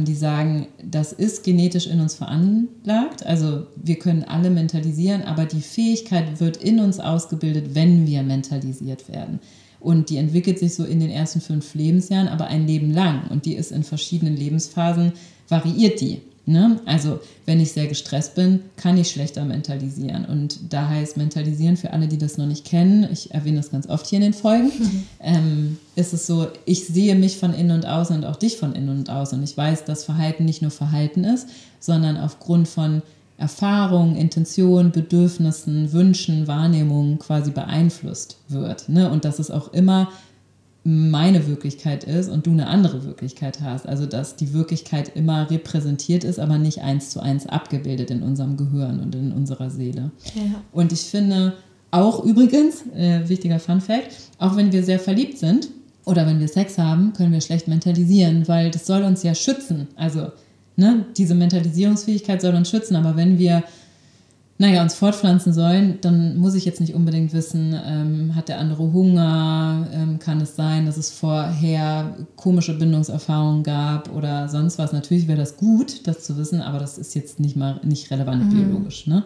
die sagen, das ist genetisch in uns veranlagt. Also wir können alle mentalisieren, aber die Fähigkeit wird in uns ausgebildet, wenn wir mentalisiert werden. Und die entwickelt sich so in den ersten fünf Lebensjahren, aber ein Leben lang. Und die ist in verschiedenen Lebensphasen, variiert die. Ne? Also wenn ich sehr gestresst bin, kann ich schlechter mentalisieren. Und da heißt mentalisieren für alle, die das noch nicht kennen, ich erwähne das ganz oft hier in den Folgen, mhm. ähm, ist es so, ich sehe mich von innen und außen und auch dich von innen und außen. Und ich weiß, dass Verhalten nicht nur Verhalten ist, sondern aufgrund von Erfahrungen, Intentionen, Bedürfnissen, Wünschen, Wahrnehmungen quasi beeinflusst wird. Ne? Und dass es auch immer meine Wirklichkeit ist und du eine andere Wirklichkeit hast. Also dass die Wirklichkeit immer repräsentiert ist, aber nicht eins zu eins abgebildet in unserem Gehirn und in unserer Seele. Ja. Und ich finde auch übrigens, äh, wichtiger Fun Fact, auch wenn wir sehr verliebt sind oder wenn wir Sex haben, können wir schlecht mentalisieren, weil das soll uns ja schützen. Also ne, diese Mentalisierungsfähigkeit soll uns schützen, aber wenn wir naja, uns fortpflanzen sollen, dann muss ich jetzt nicht unbedingt wissen, ähm, hat der andere Hunger, ähm, kann es sein, dass es vorher komische Bindungserfahrungen gab oder sonst was. Natürlich wäre das gut, das zu wissen, aber das ist jetzt nicht mal nicht relevant mhm. biologisch. Ne?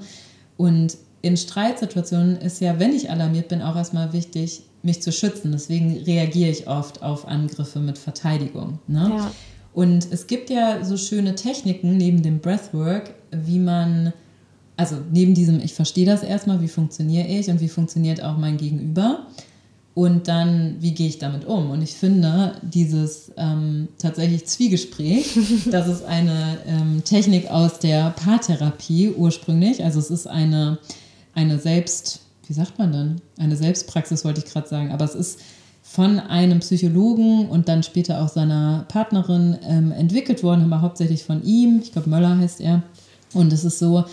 Und in Streitsituationen ist ja, wenn ich alarmiert bin, auch erstmal wichtig, mich zu schützen. Deswegen reagiere ich oft auf Angriffe mit Verteidigung. Ne? Ja. Und es gibt ja so schöne Techniken neben dem Breathwork, wie man, also neben diesem, ich verstehe das erstmal, wie funktioniere ich und wie funktioniert auch mein Gegenüber. Und dann, wie gehe ich damit um? Und ich finde, dieses ähm, tatsächlich Zwiegespräch, das ist eine ähm, Technik aus der Paartherapie ursprünglich. Also es ist eine, eine Selbst, wie sagt man dann? Eine Selbstpraxis wollte ich gerade sagen, aber es ist von einem Psychologen und dann später auch seiner Partnerin ähm, entwickelt worden, aber hauptsächlich von ihm. Ich glaube, Möller heißt er. Und es ist so,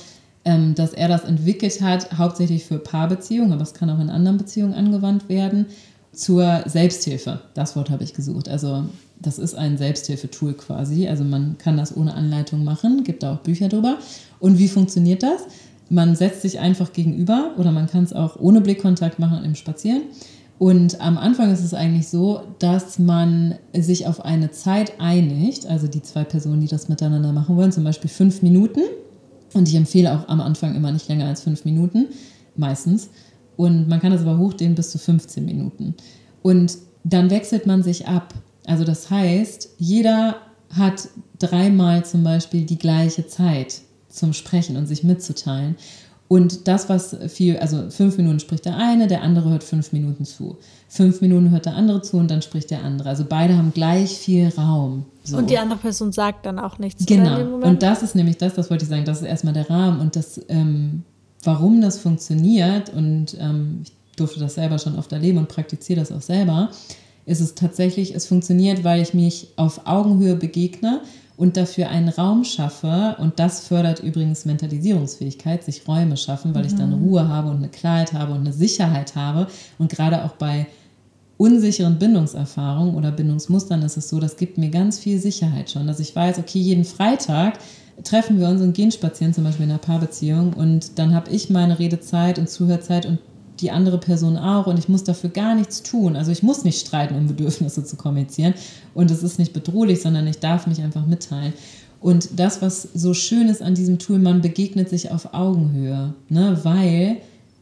ähm, dass er das entwickelt hat, hauptsächlich für Paarbeziehungen, aber es kann auch in anderen Beziehungen angewandt werden, zur Selbsthilfe. Das Wort habe ich gesucht. Also das ist ein Selbsthilfetool quasi. Also man kann das ohne Anleitung machen, gibt da auch Bücher drüber. Und wie funktioniert das? Man setzt sich einfach gegenüber oder man kann es auch ohne Blickkontakt machen im Spazieren und am Anfang ist es eigentlich so, dass man sich auf eine Zeit einigt, also die zwei Personen, die das miteinander machen wollen, zum Beispiel fünf Minuten. Und ich empfehle auch am Anfang immer nicht länger als fünf Minuten, meistens. Und man kann das aber hochdehnen bis zu 15 Minuten. Und dann wechselt man sich ab. Also das heißt, jeder hat dreimal zum Beispiel die gleiche Zeit zum Sprechen und sich mitzuteilen. Und das, was viel, also fünf Minuten spricht der eine, der andere hört fünf Minuten zu. Fünf Minuten hört der andere zu und dann spricht der andere. Also beide haben gleich viel Raum. So. Und die andere Person sagt dann auch nichts. Genau. Und das ist nämlich das, das wollte ich sagen, das ist erstmal der Rahmen und das, ähm, warum das funktioniert und ähm, ich durfte das selber schon oft erleben und praktiziere das auch selber, ist es tatsächlich, es funktioniert, weil ich mich auf Augenhöhe begegne und dafür einen Raum schaffe, und das fördert übrigens Mentalisierungsfähigkeit, sich Räume schaffen, weil mhm. ich dann mhm. Ruhe habe und eine Klarheit habe und eine Sicherheit habe. Und gerade auch bei unsicheren Bindungserfahrungen oder Bindungsmustern ist es so, das gibt mir ganz viel Sicherheit schon, dass ich weiß, okay, jeden Freitag treffen wir uns und gehen spazieren, zum Beispiel in einer Paarbeziehung, und dann habe ich meine Redezeit und Zuhörzeit und die andere Person auch und ich muss dafür gar nichts tun. Also ich muss nicht streiten, um Bedürfnisse zu kommunizieren und es ist nicht bedrohlich, sondern ich darf mich einfach mitteilen. Und das, was so schön ist an diesem Tool, man begegnet sich auf Augenhöhe, ne? weil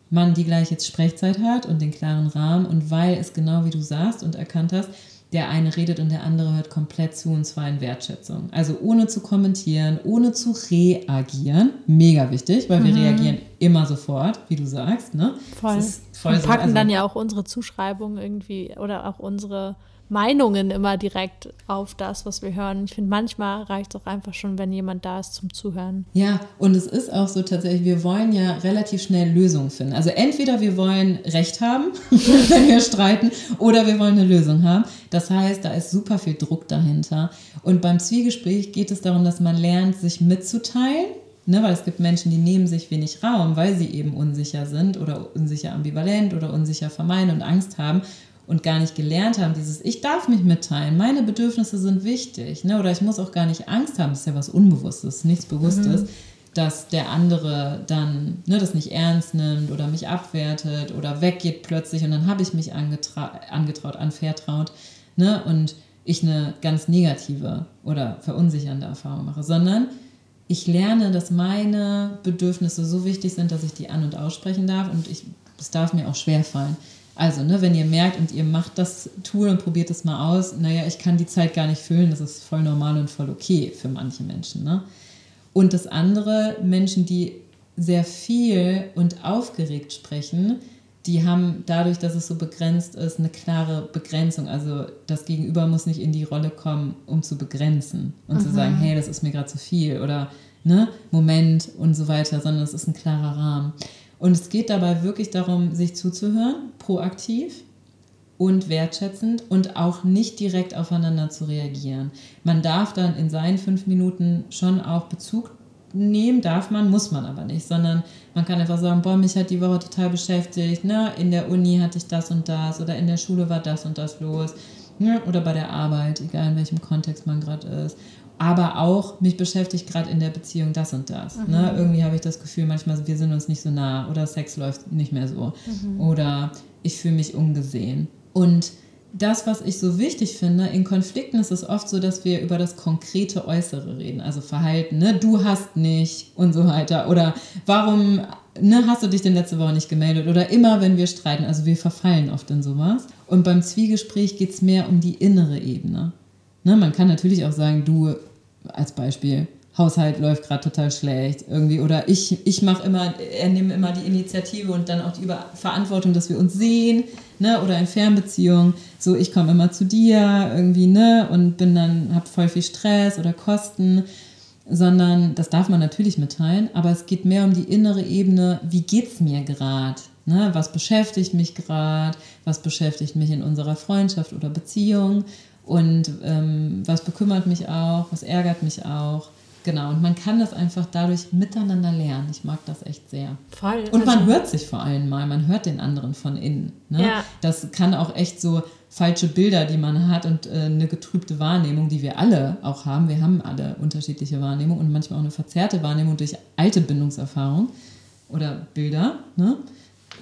man die gleiche Sprechzeit hat und den klaren Rahmen und weil es genau wie du sagst und erkannt hast, der eine redet und der andere hört komplett zu und zwar in Wertschätzung. Also ohne zu kommentieren, ohne zu reagieren. Mega wichtig, weil mhm. wir reagieren immer sofort, wie du sagst. Ne? Voll. voll und packen so, also, dann ja auch unsere Zuschreibung irgendwie oder auch unsere Meinungen immer direkt auf das, was wir hören. Ich finde, manchmal reicht es auch einfach schon, wenn jemand da ist zum Zuhören. Ja, und es ist auch so tatsächlich, wir wollen ja relativ schnell Lösungen finden. Also entweder wir wollen Recht haben, wenn wir streiten, oder wir wollen eine Lösung haben. Das heißt, da ist super viel Druck dahinter. Und beim Zwiegespräch geht es darum, dass man lernt, sich mitzuteilen. Ne, weil es gibt Menschen, die nehmen sich wenig Raum, weil sie eben unsicher sind oder unsicher ambivalent oder unsicher vermeiden und Angst haben und gar nicht gelernt haben, dieses Ich darf mich mitteilen, meine Bedürfnisse sind wichtig, ne? oder ich muss auch gar nicht Angst haben, das ist ja was Unbewusstes, nichts Bewusstes, mhm. dass der andere dann ne, das nicht ernst nimmt oder mich abwertet oder weggeht plötzlich und dann habe ich mich angetra angetraut, anvertraut ne? und ich eine ganz negative oder verunsichernde Erfahrung mache, sondern ich lerne, dass meine Bedürfnisse so wichtig sind, dass ich die an- und aussprechen darf und ich, es darf mir auch schwer fallen. Also, ne, wenn ihr merkt und ihr macht das Tool und probiert es mal aus, naja, ich kann die Zeit gar nicht füllen, das ist voll normal und voll okay für manche Menschen. Ne? Und das andere, Menschen, die sehr viel und aufgeregt sprechen, die haben dadurch, dass es so begrenzt ist, eine klare Begrenzung. Also das Gegenüber muss nicht in die Rolle kommen, um zu begrenzen und mhm. zu sagen, hey, das ist mir gerade zu viel oder ne, Moment und so weiter, sondern es ist ein klarer Rahmen. Und es geht dabei wirklich darum, sich zuzuhören, proaktiv und wertschätzend und auch nicht direkt aufeinander zu reagieren. Man darf dann in seinen fünf Minuten schon auch Bezug nehmen, darf man, muss man aber nicht, sondern man kann einfach sagen, boah, mich hat die Woche total beschäftigt, ne? in der Uni hatte ich das und das oder in der Schule war das und das los. ne, oder bei der Arbeit, egal in welchem Kontext man gerade ist. Aber auch, mich beschäftigt gerade in der Beziehung das und das. Ne? Mhm. Ne? Irgendwie habe ich das Gefühl, manchmal, wir sind uns nicht so nah oder Sex läuft nicht mehr so. Mhm. Oder ich fühle mich ungesehen. Und das, was ich so wichtig finde, in Konflikten ist es oft so, dass wir über das konkrete Äußere reden, also Verhalten, ne? du hast nicht und so weiter. Oder warum ne, hast du dich denn letzte Woche nicht gemeldet? Oder immer, wenn wir streiten, also wir verfallen oft in sowas. Und beim Zwiegespräch geht es mehr um die innere Ebene. Ne? Man kann natürlich auch sagen, du als Beispiel, Haushalt läuft gerade total schlecht irgendwie oder ich, ich mache immer, er nimmt immer die Initiative und dann auch die Verantwortung, dass wir uns sehen, ne, oder in Fernbeziehungen, so ich komme immer zu dir irgendwie, ne, und bin dann, habe voll viel Stress oder Kosten, sondern das darf man natürlich mitteilen, aber es geht mehr um die innere Ebene, wie geht's mir gerade? Ne, was beschäftigt mich gerade? Was beschäftigt mich in unserer Freundschaft oder Beziehung? Und ähm, was bekümmert mich auch? Was ärgert mich auch? Genau, und man kann das einfach dadurch miteinander lernen. Ich mag das echt sehr. Voll. Und man also, hört sich vor allem mal, man hört den anderen von innen. Ne? Ja. Das kann auch echt so falsche Bilder, die man hat und äh, eine getrübte Wahrnehmung, die wir alle auch haben. Wir haben alle unterschiedliche Wahrnehmungen und manchmal auch eine verzerrte Wahrnehmung durch alte Bindungserfahrung oder Bilder, ne?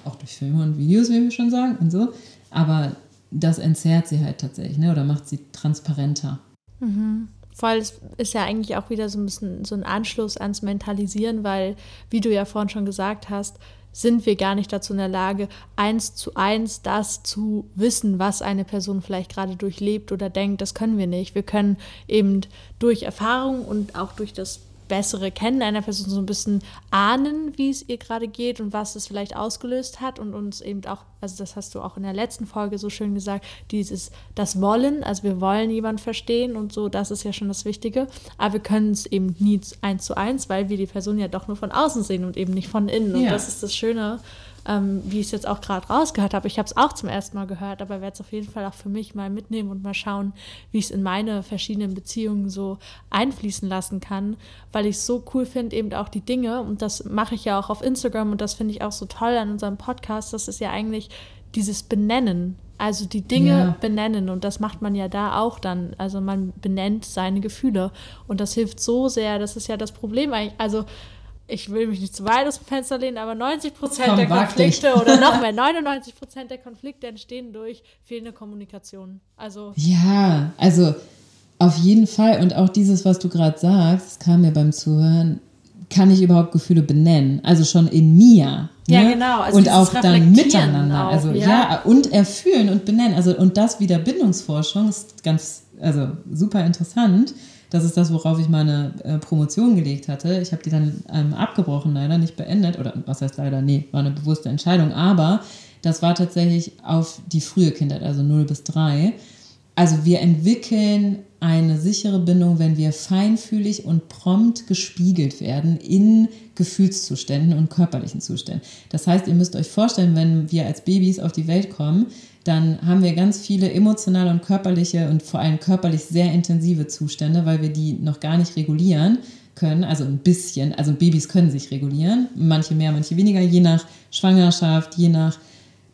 auch durch Filme und Videos, wie wir schon sagen und so. Aber das entzerrt sie halt tatsächlich ne? oder macht sie transparenter. Mhm. Voll, es ist ja eigentlich auch wieder so ein bisschen so ein Anschluss ans Mentalisieren, weil, wie du ja vorhin schon gesagt hast, sind wir gar nicht dazu in der Lage, eins zu eins das zu wissen, was eine Person vielleicht gerade durchlebt oder denkt. Das können wir nicht. Wir können eben durch Erfahrung und auch durch das bessere Kennen einer Person so ein bisschen ahnen, wie es ihr gerade geht und was es vielleicht ausgelöst hat und uns eben auch, also das hast du auch in der letzten Folge so schön gesagt, dieses, das Wollen, also wir wollen jemanden verstehen und so, das ist ja schon das Wichtige, aber wir können es eben nie eins zu eins, weil wir die Person ja doch nur von außen sehen und eben nicht von innen und ja. das ist das Schöne ähm, wie ich es jetzt auch gerade rausgehört habe. Ich habe es auch zum ersten Mal gehört, aber werde es auf jeden Fall auch für mich mal mitnehmen und mal schauen, wie ich es in meine verschiedenen Beziehungen so einfließen lassen kann, weil ich es so cool finde, eben auch die Dinge, und das mache ich ja auch auf Instagram und das finde ich auch so toll an unserem Podcast, das ist ja eigentlich dieses Benennen. Also die Dinge ja. benennen und das macht man ja da auch dann. Also man benennt seine Gefühle und das hilft so sehr. Das ist ja das Problem eigentlich. Also ich will mich nicht zu weit aus dem Fenster lehnen, aber 90 Prozent der Konflikte oder noch mehr, 99 Prozent der Konflikte entstehen durch fehlende Kommunikation. Also ja, also auf jeden Fall und auch dieses, was du gerade sagst, das kam mir beim Zuhören, kann ich überhaupt Gefühle benennen? Also schon in mir. Ja, ne? genau. Also und auch dann miteinander. Auch, also ja. ja, und erfüllen und benennen. Also und das wieder Bindungsforschung ist ganz, also super interessant das ist das, worauf ich meine äh, Promotion gelegt hatte. Ich habe die dann ähm, abgebrochen, leider nicht beendet. Oder was heißt leider? Nee, war eine bewusste Entscheidung. Aber das war tatsächlich auf die frühe Kindheit, also 0 bis 3. Also wir entwickeln eine sichere Bindung, wenn wir feinfühlig und prompt gespiegelt werden in Gefühlszuständen und körperlichen Zuständen. Das heißt, ihr müsst euch vorstellen, wenn wir als Babys auf die Welt kommen, dann haben wir ganz viele emotionale und körperliche und vor allem körperlich sehr intensive Zustände, weil wir die noch gar nicht regulieren können. Also ein bisschen, also Babys können sich regulieren, manche mehr, manche weniger, je nach Schwangerschaft, je nach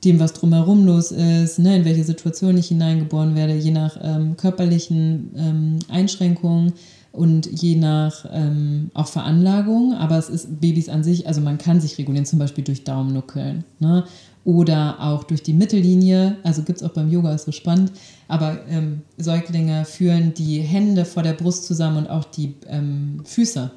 dem, was drumherum los ist, ne, in welche Situation ich hineingeboren werde, je nach ähm, körperlichen ähm, Einschränkungen und je nach ähm, auch Veranlagung. Aber es ist Babys an sich, also man kann sich regulieren, zum Beispiel durch Daumennuckeln. Ne? Oder auch durch die Mittellinie. Also gibt es auch beim Yoga, ist so spannend. Aber ähm, Säuglinge führen die Hände vor der Brust zusammen und auch die ähm, Füße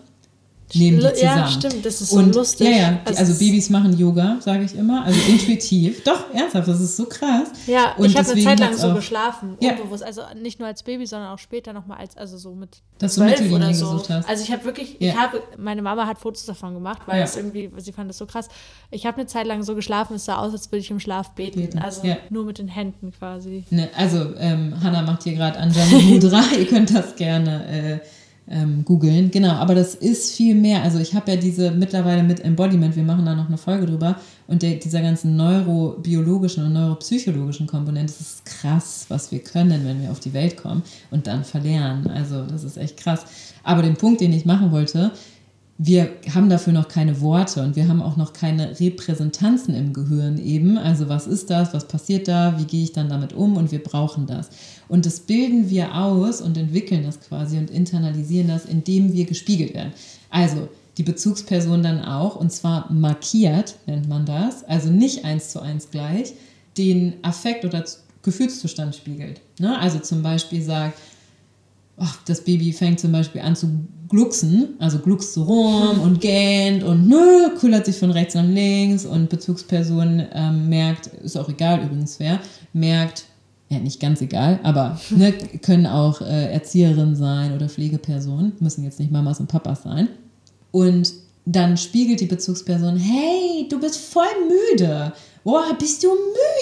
nehmen die zusammen. Ja, stimmt, das ist so und, lustig. Ja, ja, also, also Babys machen Yoga, sage ich immer, also intuitiv. Doch, ernsthaft, das ist so krass. Ja, und ich habe eine Zeit lang so geschlafen, ja. unbewusst. Also nicht nur als Baby, sondern auch später nochmal als, also so mit Dass du oder so. Gesucht hast. Also ich habe wirklich, ja. ich habe, meine Mama hat Fotos davon gemacht, weil ja. es irgendwie, sie fand das so krass. Ich habe eine Zeit lang so geschlafen, es sah aus, als würde ich im Schlaf beten. beten. Also nur mit den Händen quasi. Ne, also ähm, Hannah macht hier gerade Anjani Mudra, ihr könnt das gerne äh, ähm, googeln. Genau, aber das ist viel mehr. Also ich habe ja diese mittlerweile mit Embodiment, wir machen da noch eine Folge drüber, und der, dieser ganzen neurobiologischen und neuropsychologischen Komponente, das ist krass, was wir können, wenn wir auf die Welt kommen und dann verlernen. Also das ist echt krass. Aber den Punkt, den ich machen wollte, wir haben dafür noch keine Worte und wir haben auch noch keine Repräsentanzen im Gehirn eben. Also was ist das, was passiert da, wie gehe ich dann damit um und wir brauchen das. Und das bilden wir aus und entwickeln das quasi und internalisieren das, indem wir gespiegelt werden. Also die Bezugsperson dann auch, und zwar markiert nennt man das, also nicht eins zu eins gleich, den Affekt oder Gefühlszustand spiegelt. Ne? Also zum Beispiel sagt, ach, das Baby fängt zum Beispiel an zu glucksen, also gluckst so rum und gähnt und ne, kullert sich von rechts nach links und Bezugsperson ähm, merkt, ist auch egal übrigens wer, merkt, ja nicht ganz egal, aber ne, können auch äh, Erzieherinnen sein oder Pflegepersonen, müssen jetzt nicht Mamas und Papas sein. Und dann spiegelt die Bezugsperson, hey, du bist voll müde boah, bist du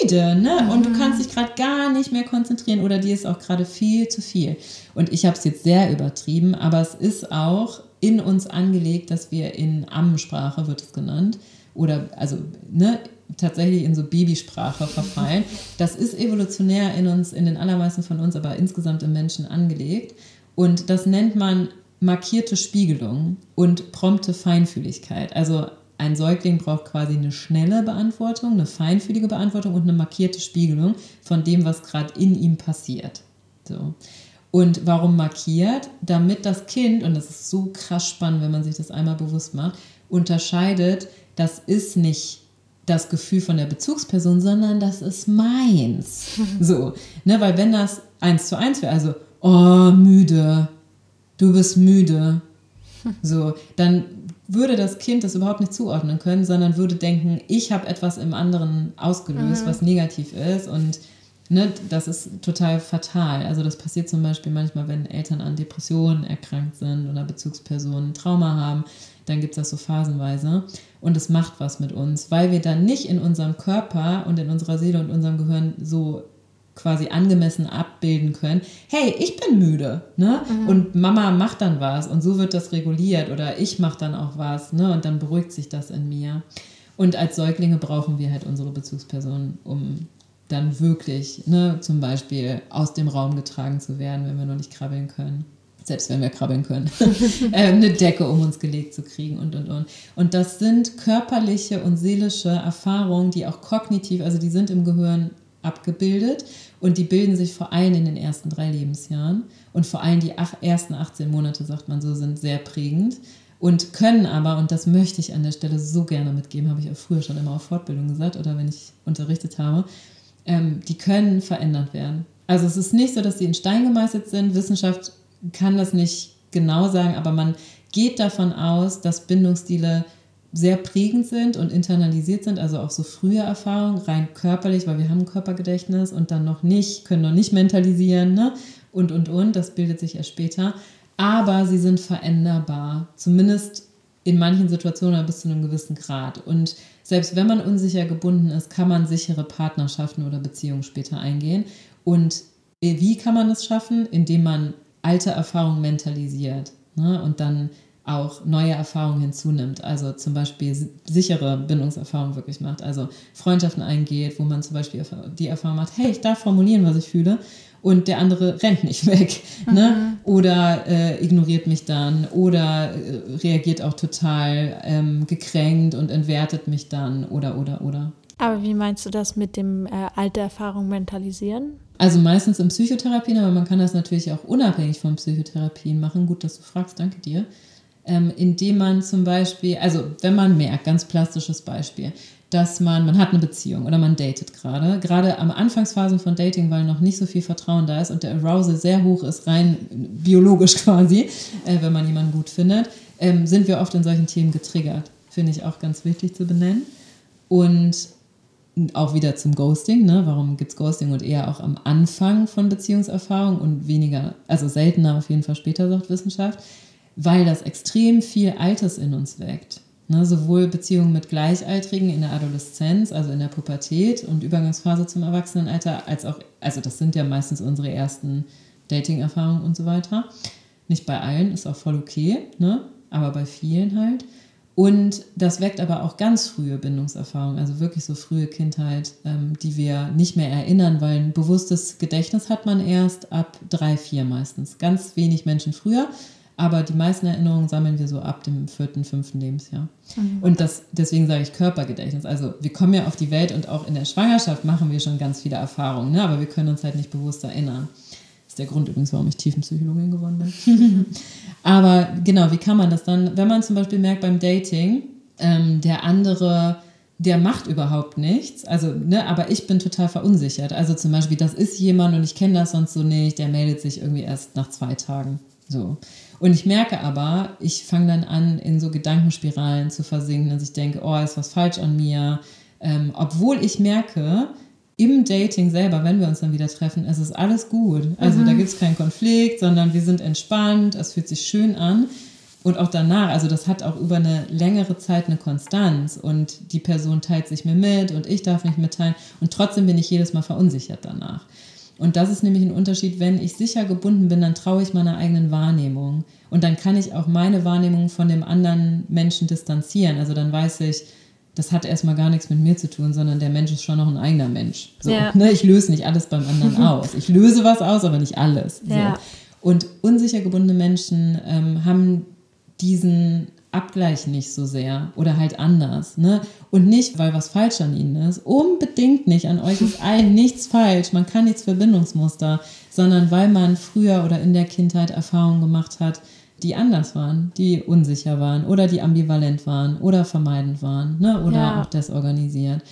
müde, ne? Mhm. Und du kannst dich gerade gar nicht mehr konzentrieren oder dir ist auch gerade viel zu viel. Und ich habe es jetzt sehr übertrieben, aber es ist auch in uns angelegt, dass wir in Ammensprache, wird es genannt, oder also ne, tatsächlich in so Babysprache verfallen. Das ist evolutionär in uns, in den allermeisten von uns, aber insgesamt im Menschen angelegt. Und das nennt man markierte Spiegelung und prompte Feinfühligkeit. Also ein Säugling braucht quasi eine schnelle Beantwortung, eine feinfühlige Beantwortung und eine markierte Spiegelung von dem, was gerade in ihm passiert. So. Und warum markiert? Damit das Kind, und das ist so krass spannend, wenn man sich das einmal bewusst macht, unterscheidet, das ist nicht das Gefühl von der Bezugsperson, sondern das ist meins. So, ne, weil wenn das eins zu eins wäre, also, oh, müde, du bist müde, so, dann würde das Kind das überhaupt nicht zuordnen können, sondern würde denken, ich habe etwas im anderen ausgelöst, mhm. was negativ ist und ne, das ist total fatal. Also das passiert zum Beispiel manchmal, wenn Eltern an Depressionen erkrankt sind oder Bezugspersonen Trauma haben, dann gibt es das so phasenweise und es macht was mit uns, weil wir dann nicht in unserem Körper und in unserer Seele und unserem Gehirn so quasi angemessen abbilden können, hey, ich bin müde, ne? Mhm. Und Mama macht dann was und so wird das reguliert oder ich mache dann auch was, ne? Und dann beruhigt sich das in mir. Und als Säuglinge brauchen wir halt unsere Bezugspersonen, um dann wirklich, ne, zum Beispiel aus dem Raum getragen zu werden, wenn wir noch nicht krabbeln können. Selbst wenn wir krabbeln können, äh, eine Decke um uns gelegt zu kriegen und und und. Und das sind körperliche und seelische Erfahrungen, die auch kognitiv, also die sind im Gehirn abgebildet und die bilden sich vor allem in den ersten drei Lebensjahren und vor allem die ach, ersten 18 Monate, sagt man so, sind sehr prägend und können aber, und das möchte ich an der Stelle so gerne mitgeben, habe ich auch früher schon immer auf Fortbildung gesagt oder wenn ich unterrichtet habe, ähm, die können verändert werden. Also es ist nicht so, dass sie in Stein gemeißelt sind. Wissenschaft kann das nicht genau sagen, aber man geht davon aus, dass Bindungsstile sehr prägend sind und internalisiert sind, also auch so frühe Erfahrungen, rein körperlich, weil wir haben Körpergedächtnis und dann noch nicht, können noch nicht mentalisieren, ne? Und, und, und, das bildet sich erst später. Aber sie sind veränderbar, zumindest in manchen Situationen bis zu einem gewissen Grad. Und selbst wenn man unsicher gebunden ist, kann man sichere Partnerschaften oder Beziehungen später eingehen. Und wie kann man das schaffen? Indem man alte Erfahrungen mentalisiert ne? und dann auch neue Erfahrungen hinzunimmt. Also zum Beispiel sichere Bindungserfahrungen wirklich macht. Also Freundschaften eingeht, wo man zum Beispiel die Erfahrung macht, hey, ich darf formulieren, was ich fühle. Und der andere rennt nicht weg. Ne? Mhm. Ne? Oder äh, ignoriert mich dann. Oder äh, reagiert auch total ähm, gekränkt und entwertet mich dann. Oder, oder, oder. Aber wie meinst du das mit dem äh, alte Erfahrung mentalisieren? Also meistens in Psychotherapien, aber man kann das natürlich auch unabhängig von Psychotherapien machen. Gut, dass du fragst, danke dir ähm, indem man zum Beispiel, also wenn man merkt, ganz plastisches Beispiel, dass man, man hat eine Beziehung oder man datet gerade, gerade am Anfangsphasen von Dating, weil noch nicht so viel Vertrauen da ist und der Arousal sehr hoch ist, rein biologisch quasi, äh, wenn man jemanden gut findet, ähm, sind wir oft in solchen Themen getriggert. Finde ich auch ganz wichtig zu benennen. Und auch wieder zum Ghosting, ne? Warum gibt es Ghosting und eher auch am Anfang von Beziehungserfahrung und weniger, also seltener auf jeden Fall später, sagt Wissenschaft weil das extrem viel Altes in uns weckt. Ne, sowohl Beziehungen mit Gleichaltrigen in der Adoleszenz, also in der Pubertät und Übergangsphase zum Erwachsenenalter, als auch, also das sind ja meistens unsere ersten Dating-Erfahrungen und so weiter. Nicht bei allen, ist auch voll okay, ne? aber bei vielen halt. Und das weckt aber auch ganz frühe Bindungserfahrungen, also wirklich so frühe Kindheit, ähm, die wir nicht mehr erinnern, weil ein bewusstes Gedächtnis hat man erst ab drei, vier meistens. Ganz wenig Menschen früher, aber die meisten Erinnerungen sammeln wir so ab dem vierten, fünften Lebensjahr. Mhm. Und das, deswegen sage ich Körpergedächtnis. Also wir kommen ja auf die Welt und auch in der Schwangerschaft machen wir schon ganz viele Erfahrungen, ne? aber wir können uns halt nicht bewusst erinnern. Das ist der Grund übrigens, warum ich Tiefenpsychologin geworden bin. aber genau, wie kann man das dann, wenn man zum Beispiel merkt beim Dating, ähm, der andere der macht überhaupt nichts. Also, ne, aber ich bin total verunsichert. Also zum Beispiel, das ist jemand und ich kenne das sonst so nicht, der meldet sich irgendwie erst nach zwei Tagen. So. Und ich merke aber, ich fange dann an, in so Gedankenspiralen zu versinken, dass ich denke, oh, ist was falsch an mir. Ähm, obwohl ich merke, im Dating selber, wenn wir uns dann wieder treffen, es ist alles gut. Also mhm. da gibt es keinen Konflikt, sondern wir sind entspannt, es fühlt sich schön an. Und auch danach, also das hat auch über eine längere Zeit eine Konstanz und die Person teilt sich mir mit und ich darf mich mitteilen und trotzdem bin ich jedes Mal verunsichert danach. Und das ist nämlich ein Unterschied, wenn ich sicher gebunden bin, dann traue ich meiner eigenen Wahrnehmung. Und dann kann ich auch meine Wahrnehmung von dem anderen Menschen distanzieren. Also dann weiß ich, das hat erstmal gar nichts mit mir zu tun, sondern der Mensch ist schon noch ein eigener Mensch. So, ja. ne? Ich löse nicht alles beim anderen aus. Ich löse was aus, aber nicht alles. So. Ja. Und unsicher gebundene Menschen ähm, haben diesen Abgleich nicht so sehr oder halt anders. Ne? Und nicht, weil was falsch an ihnen ist. Unbedingt nicht. An euch ist allen nichts falsch. Man kann nichts Verbindungsmuster, sondern weil man früher oder in der Kindheit Erfahrungen gemacht hat, die anders waren, die unsicher waren oder die ambivalent waren oder vermeidend waren ne? oder ja. auch desorganisiert.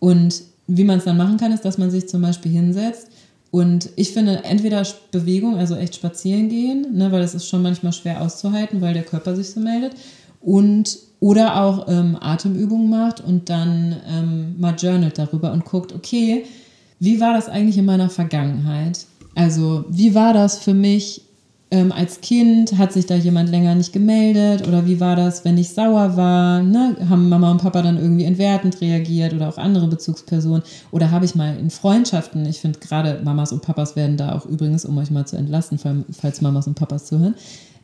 Und wie man es dann machen kann, ist, dass man sich zum Beispiel hinsetzt und ich finde, entweder Bewegung, also echt spazieren gehen, ne, weil das ist schon manchmal schwer auszuhalten, weil der Körper sich so meldet. Und oder auch ähm, Atemübungen macht und dann ähm, mal journalt darüber und guckt, okay, wie war das eigentlich in meiner Vergangenheit? Also, wie war das für mich ähm, als Kind hat sich da jemand länger nicht gemeldet oder wie war das, wenn ich sauer war? Ne? Haben Mama und Papa dann irgendwie entwertend reagiert oder auch andere Bezugspersonen? Oder habe ich mal in Freundschaften, ich finde gerade Mamas und Papas werden da auch übrigens, um euch mal zu entlasten, falls Mamas und Papas zuhören,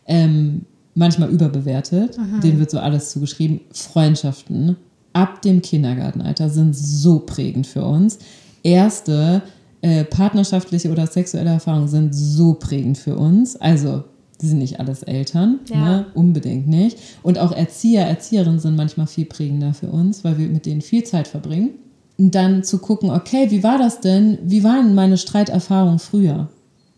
ähm, manchmal überbewertet. Aha. Denen wird so alles zugeschrieben. Freundschaften ab dem Kindergartenalter sind so prägend für uns. Erste äh, partnerschaftliche oder sexuelle Erfahrungen sind so prägend für uns. Also, die sind nicht alles Eltern, ja. ne? unbedingt nicht. Und auch Erzieher, Erzieherinnen sind manchmal viel prägender für uns, weil wir mit denen viel Zeit verbringen. Und dann zu gucken, okay, wie war das denn? Wie waren meine Streiterfahrungen früher?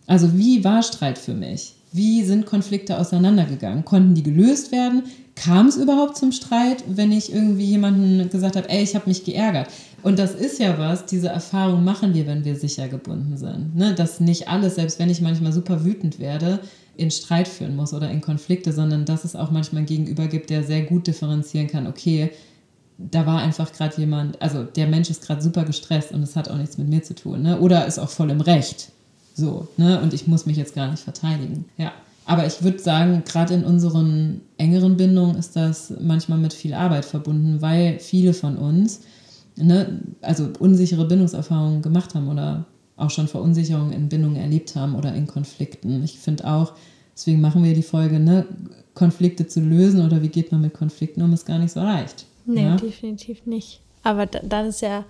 Also, wie war Streit für mich? Wie sind Konflikte auseinandergegangen? Konnten die gelöst werden? Kam es überhaupt zum Streit, wenn ich irgendwie jemanden gesagt habe, ey, ich habe mich geärgert? Und das ist ja was, diese Erfahrung machen wir, wenn wir sicher gebunden sind. Ne? Dass nicht alles, selbst wenn ich manchmal super wütend werde, in Streit führen muss oder in Konflikte, sondern dass es auch manchmal einen Gegenüber gibt, der sehr gut differenzieren kann, okay, da war einfach gerade jemand, also der Mensch ist gerade super gestresst und es hat auch nichts mit mir zu tun. Ne? Oder ist auch voll im Recht. So, ne? Und ich muss mich jetzt gar nicht verteidigen. Ja. Aber ich würde sagen, gerade in unseren engeren Bindungen ist das manchmal mit viel Arbeit verbunden, weil viele von uns ne, also unsichere Bindungserfahrungen gemacht haben oder auch schon Verunsicherungen in Bindungen erlebt haben oder in Konflikten. Ich finde auch, deswegen machen wir die Folge, ne, Konflikte zu lösen oder wie geht man mit Konflikten um, ist gar nicht so leicht. Nee, ja? definitiv nicht. Aber dann ist ja,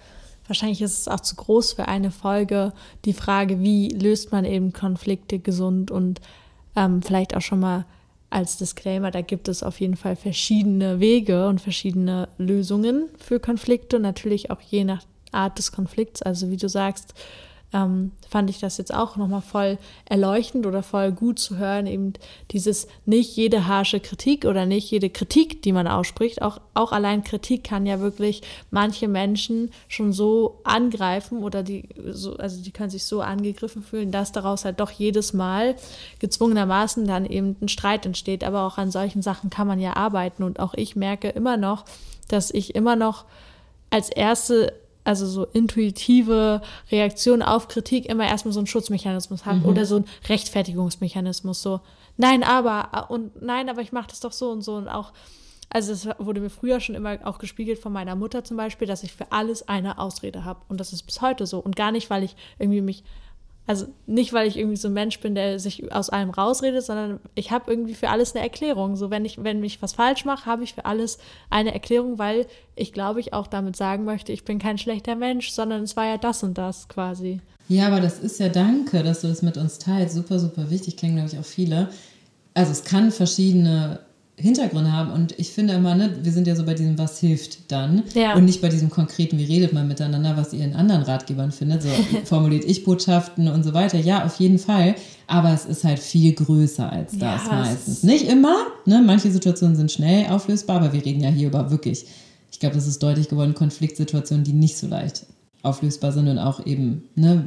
wahrscheinlich ist es auch zu groß für eine Folge, die Frage, wie löst man eben Konflikte gesund und ähm, vielleicht auch schon mal als Disclaimer, da gibt es auf jeden Fall verschiedene Wege und verschiedene Lösungen für Konflikte, natürlich auch je nach Art des Konflikts. Also wie du sagst, ähm, fand ich das jetzt auch nochmal voll erleuchtend oder voll gut zu hören, eben dieses nicht jede harsche Kritik oder nicht jede Kritik, die man ausspricht, auch, auch allein Kritik kann ja wirklich manche Menschen schon so angreifen oder die, so, also die können sich so angegriffen fühlen, dass daraus halt doch jedes Mal gezwungenermaßen dann eben ein Streit entsteht. Aber auch an solchen Sachen kann man ja arbeiten und auch ich merke immer noch, dass ich immer noch als erste also so intuitive Reaktion auf Kritik immer erstmal so einen Schutzmechanismus haben mhm. oder so einen Rechtfertigungsmechanismus, so nein, aber und nein, aber ich mache das doch so und so und auch also es wurde mir früher schon immer auch gespiegelt von meiner Mutter zum Beispiel, dass ich für alles eine Ausrede habe und das ist bis heute so und gar nicht, weil ich irgendwie mich also nicht, weil ich irgendwie so ein Mensch bin, der sich aus allem rausredet, sondern ich habe irgendwie für alles eine Erklärung. So, wenn ich, wenn ich was falsch mache, habe ich für alles eine Erklärung, weil ich glaube, ich auch damit sagen möchte, ich bin kein schlechter Mensch, sondern es war ja das und das quasi. Ja, aber das ist ja danke, dass du das mit uns teilst. Super, super wichtig, kennen, glaube ich, auch viele. also es kann verschiedene Hintergründe haben und ich finde immer, ne, wir sind ja so bei diesem, was hilft dann Ja. und nicht bei diesem konkreten, wie redet man miteinander, was ihr in anderen Ratgebern findet, so formuliert ich Botschaften und so weiter. Ja, auf jeden Fall, aber es ist halt viel größer als Ja, das es meistens. ist- Nicht immer, ne, manche Situationen sind schnell auflösbar, aber wir reden ja hier über wirklich, ich glaube, das ist deutlich geworden, Konfliktsituationen, die nicht so leicht auflösbar sind und auch eben, ne,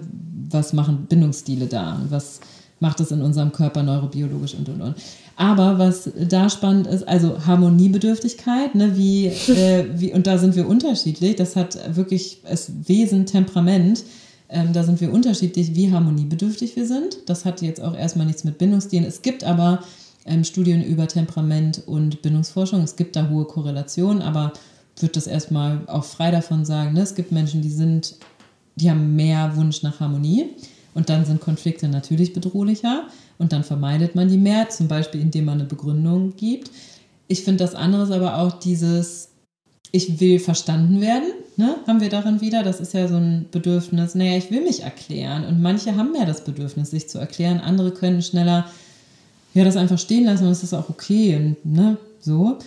was machen Bindungsstile da? Was macht es in unserem Körper neurobiologisch und und und. Aber was da spannend ist, also Harmoniebedürftigkeit, ne, wie, äh, wie, und da sind wir unterschiedlich, das hat wirklich das Wesen, Temperament, ähm, da sind wir unterschiedlich, wie harmoniebedürftig wir sind. Das hat jetzt auch erstmal nichts mit Bindungsstilen. Es gibt aber ähm, Studien über Temperament und Bindungsforschung. Es gibt da hohe Korrelationen, aber würde das erstmal auch frei davon sagen. Ne? Es gibt Menschen, die sind, die haben mehr Wunsch nach Harmonie und dann sind Konflikte natürlich bedrohlicher und dann vermeidet man die mehr, zum Beispiel indem man eine Begründung gibt. Ich finde das andere ist aber auch dieses, ich will verstanden werden, ne? haben wir darin wieder. Das ist ja so ein Bedürfnis, naja, ich will mich erklären. Und manche haben mehr das Bedürfnis, sich zu erklären. Andere können schneller ja, das einfach stehen lassen und es ist auch okay und ne, so.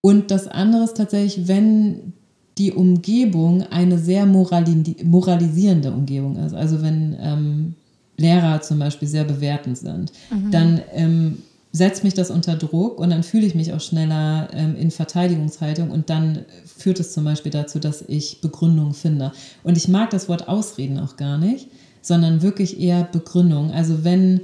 Und das andere ist tatsächlich, wenn die Umgebung eine sehr morali moralisierende Umgebung ist. Also wenn ähm, Lehrer zum Beispiel sehr bewertend sind, dann ähm, setzt mich das unter Druck und dann fühle ich mich auch schneller ähm, in Verteidigungshaltung und dann führt es zum Beispiel dazu, dass ich Begründung finde. Und ich mag das Wort Ausreden auch gar nicht, sondern wirklich eher Begründung. Also wenn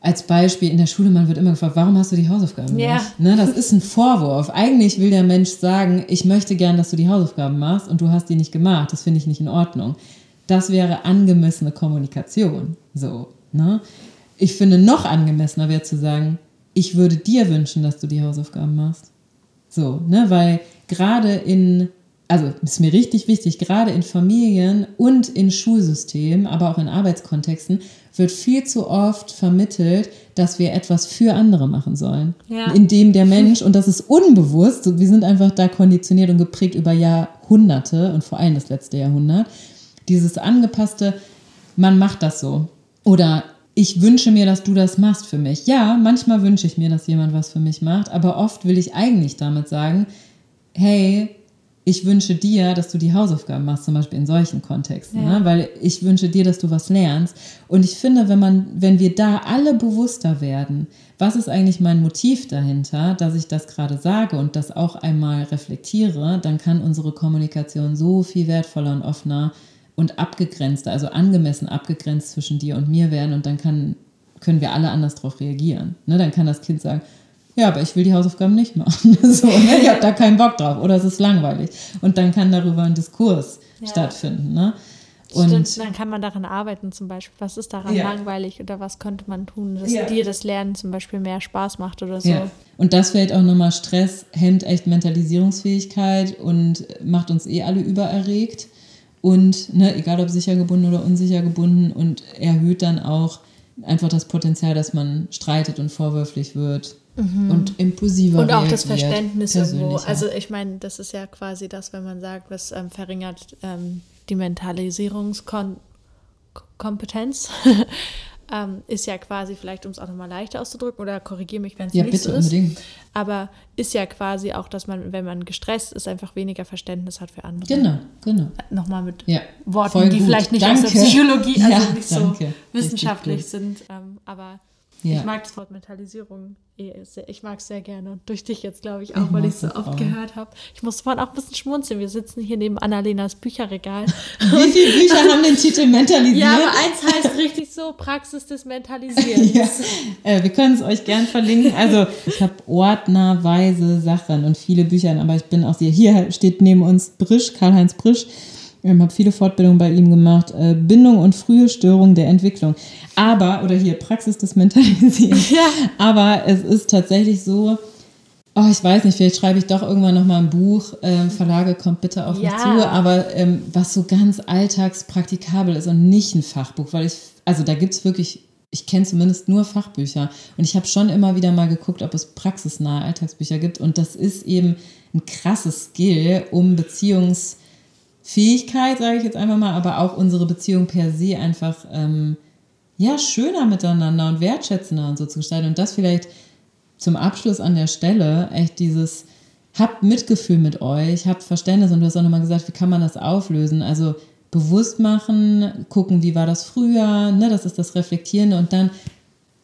als Beispiel in der Schule, man wird immer gefragt, warum hast du die Hausaufgaben Ja. gemacht? Ne, das ist ein Vorwurf. Eigentlich will der Mensch sagen, ich möchte gern, dass du die Hausaufgaben machst und du hast die nicht gemacht. Das finde ich nicht in Ordnung. Das wäre angemessene Kommunikation. So, ne? Ich finde, noch angemessener wäre zu sagen, ich würde dir wünschen, dass du die Hausaufgaben machst. So, ne, weil gerade in, also ist mir richtig wichtig, gerade in Familien und in Schulsystemen, aber auch in Arbeitskontexten, wird viel zu oft vermittelt, dass wir etwas für andere machen sollen. Ja. Indem der Mensch, und das ist unbewusst, wir sind einfach da konditioniert und geprägt über Jahrhunderte und vor allem das letzte Jahrhundert, dieses angepasste, man macht das so. Oder ich wünsche mir, dass du das machst für mich. Ja, manchmal wünsche ich mir, dass jemand was für mich macht, aber oft will ich eigentlich damit sagen, hey, ich wünsche dir, dass du die Hausaufgaben machst, zum Beispiel in solchen Kontexten, Ja. ne? weil ich wünsche dir, dass du was lernst. Und ich finde, wenn man, wenn wir da alle bewusster werden, was ist eigentlich mein Motiv dahinter, dass ich das gerade sage und das auch einmal reflektiere, dann kann unsere Kommunikation so viel wertvoller und offener und abgegrenzter, also angemessen abgegrenzt zwischen dir und mir werden und dann kann, können wir alle anders darauf reagieren. Ne? Dann kann das Kind sagen, ja, aber ich will die Hausaufgaben nicht machen. so, ne? Ich habe da keinen Bock drauf oder es ist langweilig. Und dann kann darüber ein Diskurs Ja. stattfinden. Ne? Und Stimmt, dann kann man daran arbeiten zum Beispiel. Was ist daran Ja. langweilig oder was könnte man tun, dass Ja. dir das Lernen zum Beispiel mehr Spaß macht oder so. Ja. Und das fällt auch nochmal Stress, hemmt echt Mentalisierungsfähigkeit und macht uns eh alle übererregt. Und ne, egal ob sicher gebunden oder unsicher gebunden und erhöht dann auch einfach das Potenzial, dass man streitet und vorwürflich wird und impulsiver Mhm. Und auch das Verständnis irgendwo. Also ich meine, das ist ja quasi das, wenn man sagt, das ähm, verringert ähm, die Mentalisierungskompetenz. ähm, ist ja quasi, vielleicht um es auch nochmal leichter auszudrücken, oder korrigiere mich, wenn es ja, nicht bitte so ist. unbedingt. Aber ist ja quasi auch, dass man, wenn man gestresst ist, einfach weniger Verständnis hat für andere. Genau, genau. Nochmal mit Ja, Worten, die gut. vielleicht nicht Danke. aus der Psychologie, also Ja, nicht danke. so wissenschaftlich sind. Ähm, aber Ja. ich mag das Wort Mentalisierung eh sehr, ich mag es sehr gerne. Und durch dich jetzt, glaube ich, auch, weil ich es so oft auch. gehört habe. Ich musste vorhin auch ein bisschen schmunzeln. Wir sitzen hier neben Annalenas Bücherregal. Wie viele Bücher haben den Titel mentalisiert? ja, aber eins heißt richtig so Praxis des Mentalisierens. Ja, äh, wir können es euch gern verlinken. Also ich habe ordnerweise Sachen und viele Bücher, aber ich bin auch sehr, hier steht neben uns Brisch, Karl-Heinz Brisch. Ich habe viele Fortbildungen bei ihm gemacht. Äh, Bindung und frühe Störung der Entwicklung. Aber, oder hier Praxis des Mentalisierens. Ja. Aber es ist tatsächlich so, oh, ich weiß nicht, vielleicht schreibe ich doch irgendwann nochmal ein Buch. Ähm, Verlage kommt bitte auf mich Ja. zu. Aber ähm, was so ganz alltagspraktikabel ist und nicht ein Fachbuch, weil ich, also da gibt es wirklich, ich kenne zumindest nur Fachbücher. Und ich habe schon immer wieder mal geguckt, ob es praxisnahe Alltagsbücher gibt. Und das ist eben ein krasses Skill, um Beziehungsfähigkeit, sage ich jetzt einfach mal, aber auch unsere Beziehung per se einfach ähm, ja, schöner miteinander und wertschätzender und so zu gestalten. Und das vielleicht zum Abschluss an der Stelle echt dieses, habt Mitgefühl mit euch, habt Verständnis und du hast auch nochmal gesagt, wie kann man das auflösen? Also bewusst machen, gucken, wie war das früher, ne, das ist das Reflektierende und dann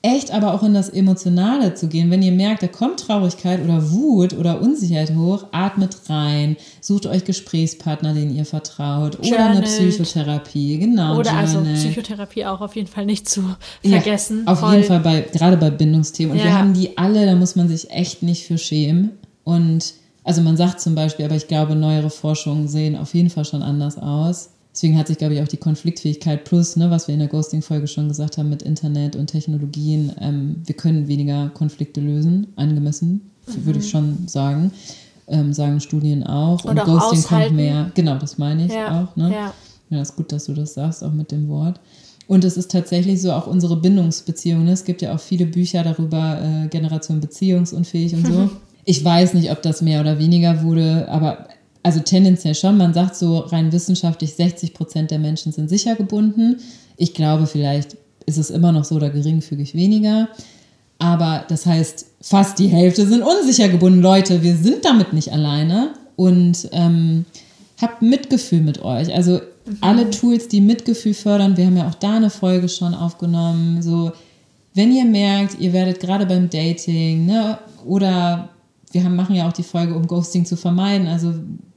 echt aber auch in das Emotionale zu gehen. Wenn ihr merkt, da kommt Traurigkeit oder Wut oder Unsicherheit hoch, atmet rein, sucht euch Gesprächspartner, denen ihr vertraut oder Journal. eine Psychotherapie, genau. Oder Journal. also Psychotherapie auch auf jeden Fall nicht zu vergessen. Ja, auf Voll. jeden Fall bei, gerade bei Bindungsthemen. Und ja. wir haben die alle, da muss man sich echt nicht für schämen. Und also man sagt zum Beispiel, aber ich glaube, neuere Forschungen sehen auf jeden Fall schon anders aus. Deswegen hat sich, glaube ich, auch die Konfliktfähigkeit plus, ne, was wir in der Ghosting-Folge schon gesagt haben mit Internet und Technologien, ähm, wir können weniger Konflikte lösen, angemessen, mhm. würde ich schon sagen. Ähm, sagen Studien auch. Und, und auch Ghosting aushalten. kommt mehr. Genau, das meine ich ja. auch. Ne? Ja. ja, ist gut, dass du das sagst, auch mit dem Wort. Und es ist tatsächlich so auch unsere Bindungsbeziehungen. Ne? Es gibt ja auch viele Bücher darüber, äh, Generation beziehungsunfähig und so. Ich weiß nicht, ob das mehr oder weniger wurde, aber also tendenziell schon. Man sagt so rein wissenschaftlich, 60 Prozent der Menschen sind sicher gebunden. Ich glaube, vielleicht ist es immer noch so oder geringfügig weniger. Aber das heißt, fast die Hälfte sind unsicher gebunden. Leute, wir sind damit nicht alleine. Und ähm, habt Mitgefühl mit euch. Also mhm. alle Tools, die Mitgefühl fördern, wir haben ja auch da eine Folge schon aufgenommen. So, wenn ihr merkt, ihr werdet gerade beim Dating, ne, oder wir haben, machen ja auch die Folge, um Ghosting zu vermeiden. Also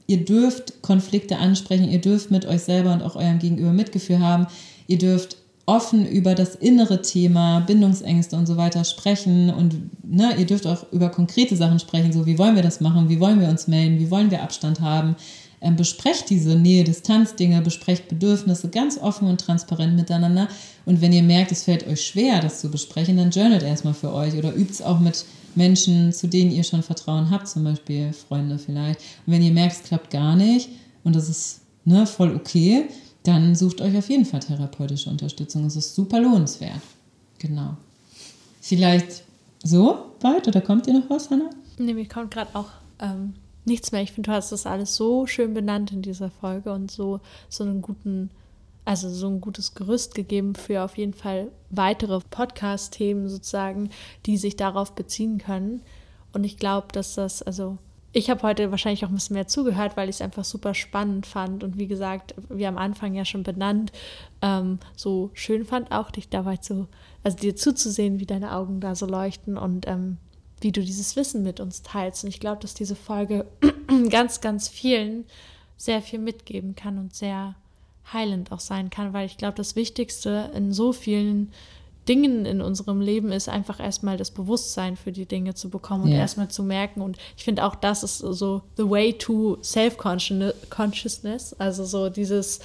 ihr dürft Konflikte ansprechen, ihr dürft mit euch selber und auch eurem Gegenüber Mitgefühl haben, ihr dürft offen über das innere Thema, Bindungsängste und so weiter sprechen und ne, ihr dürft auch über konkrete Sachen sprechen, so wie wollen wir das machen, wie wollen wir uns melden, wie wollen wir Abstand haben. Ähm, besprecht diese Nähe-Distanz-Dinge, besprecht Bedürfnisse ganz offen und transparent miteinander. Und wenn ihr merkt, es fällt euch schwer, das zu besprechen, dann journalt erstmal für euch oder übt es auch mit Menschen, zu denen ihr schon Vertrauen habt, zum Beispiel Freunde vielleicht. Und wenn ihr merkt, es klappt gar nicht und das ist ne, voll okay, dann sucht euch auf jeden Fall therapeutische Unterstützung. Es ist super lohnenswert. Genau. Vielleicht so weit oder kommt dir noch was, Hannah? Nee, mir kommt gerade auch ähm, nichts mehr. Ich finde, du hast das alles so schön benannt in dieser Folge und so, so einen guten also so ein gutes Gerüst gegeben für auf jeden Fall weitere Podcast-Themen sozusagen, die sich darauf beziehen können. Und ich glaube, dass das, also ich habe heute wahrscheinlich auch ein bisschen mehr zugehört, weil ich es einfach super spannend fand und wie gesagt, wie am Anfang ja schon benannt, ähm, so schön fand auch dich dabei zu, also dir zuzusehen, wie deine Augen da so leuchten und ähm, wie du dieses Wissen mit uns teilst. Und ich glaube, dass diese Folge ganz, ganz vielen sehr viel mitgeben kann und sehr heilend auch sein kann, weil ich glaube, das Wichtigste in so vielen Dingen in unserem Leben ist einfach erstmal das Bewusstsein für die Dinge zu bekommen und yeah. erstmal zu merken. Und ich finde auch, das ist so the way to self-consciousness, also so dieses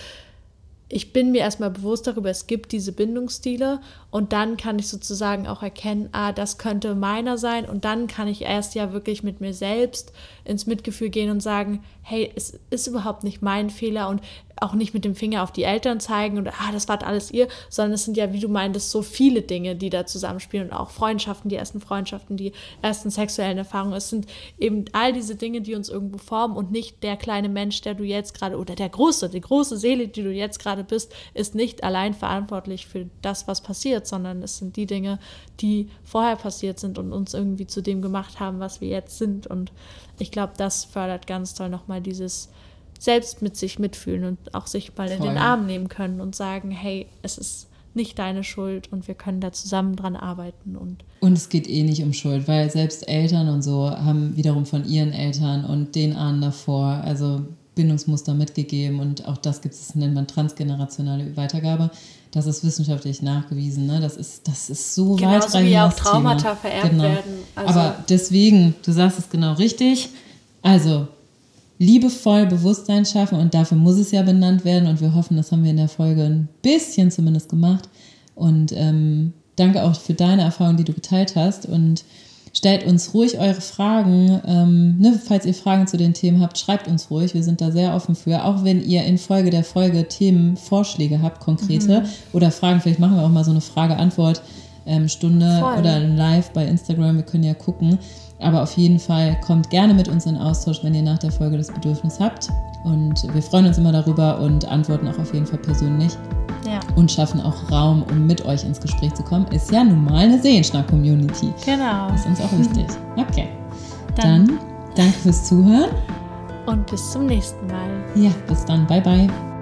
ich bin mir erstmal bewusst darüber, es gibt diese Bindungsstile und dann kann ich sozusagen auch erkennen, ah, das könnte meiner sein und dann kann ich erst ja wirklich mit mir selbst ins Mitgefühl gehen und sagen, hey, es ist überhaupt nicht mein Fehler und auch nicht mit dem Finger auf die Eltern zeigen und ah, das war alles ihr, sondern es sind ja, wie du meintest, so viele Dinge, die da zusammenspielen und auch Freundschaften, die ersten Freundschaften, die ersten sexuellen Erfahrungen. Es sind eben all diese Dinge, die uns irgendwo formen und nicht der kleine Mensch, der du jetzt gerade oder der große, die große Seele, die du jetzt gerade bist, ist nicht allein verantwortlich für das, was passiert, sondern es sind die Dinge, die vorher passiert sind und uns irgendwie zu dem gemacht haben, was wir jetzt sind. Und ich glaube, das fördert ganz toll nochmal dieses selbst mit sich mitfühlen und auch sich mal Voll. in den Arm nehmen können und sagen, hey, es ist nicht deine Schuld und wir können da zusammen dran arbeiten. Und, und es geht eh nicht um Schuld, weil selbst Eltern und so haben wiederum von ihren Eltern und den Ahnen davor, also Bindungsmuster mitgegeben und auch das gibt es, nennt man transgenerationale Weitergabe. Das ist wissenschaftlich nachgewiesen. Ne? Das, ist, das ist so Genauso weitreichend. wie auch Traumata Thema. vererbt genau. werden. Also Aber deswegen, du sagst es genau richtig. Also liebevoll Bewusstsein schaffen und dafür muss es ja benannt werden und wir hoffen, das haben wir in der Folge ein bisschen zumindest gemacht. Und ähm, danke auch für deine Erfahrung, die du geteilt hast und stellt uns ruhig eure Fragen. Ähm, ne, falls ihr Fragen zu den Themen habt, schreibt uns ruhig. Wir sind da sehr offen für. Auch wenn ihr in Folge der Folge Themenvorschläge habt, konkrete mhm. oder Fragen, vielleicht machen wir auch mal so eine Frage-Antwort-Stunde ähm, oder ein Live bei Instagram. Wir können ja gucken. Aber auf jeden Fall kommt gerne mit uns in Austausch, wenn ihr nach der Folge das Bedürfnis habt. Und wir freuen uns immer darüber und antworten auch auf jeden Fall persönlich. Ja. und schaffen auch Raum, um mit euch ins Gespräch zu kommen. Ist ja nun mal eine Sehenschnack-Community. Genau. Das ist uns auch wichtig. Okay. Dann, dann danke fürs Zuhören. Und bis zum nächsten Mal. Ja, bis dann. Bye, bye.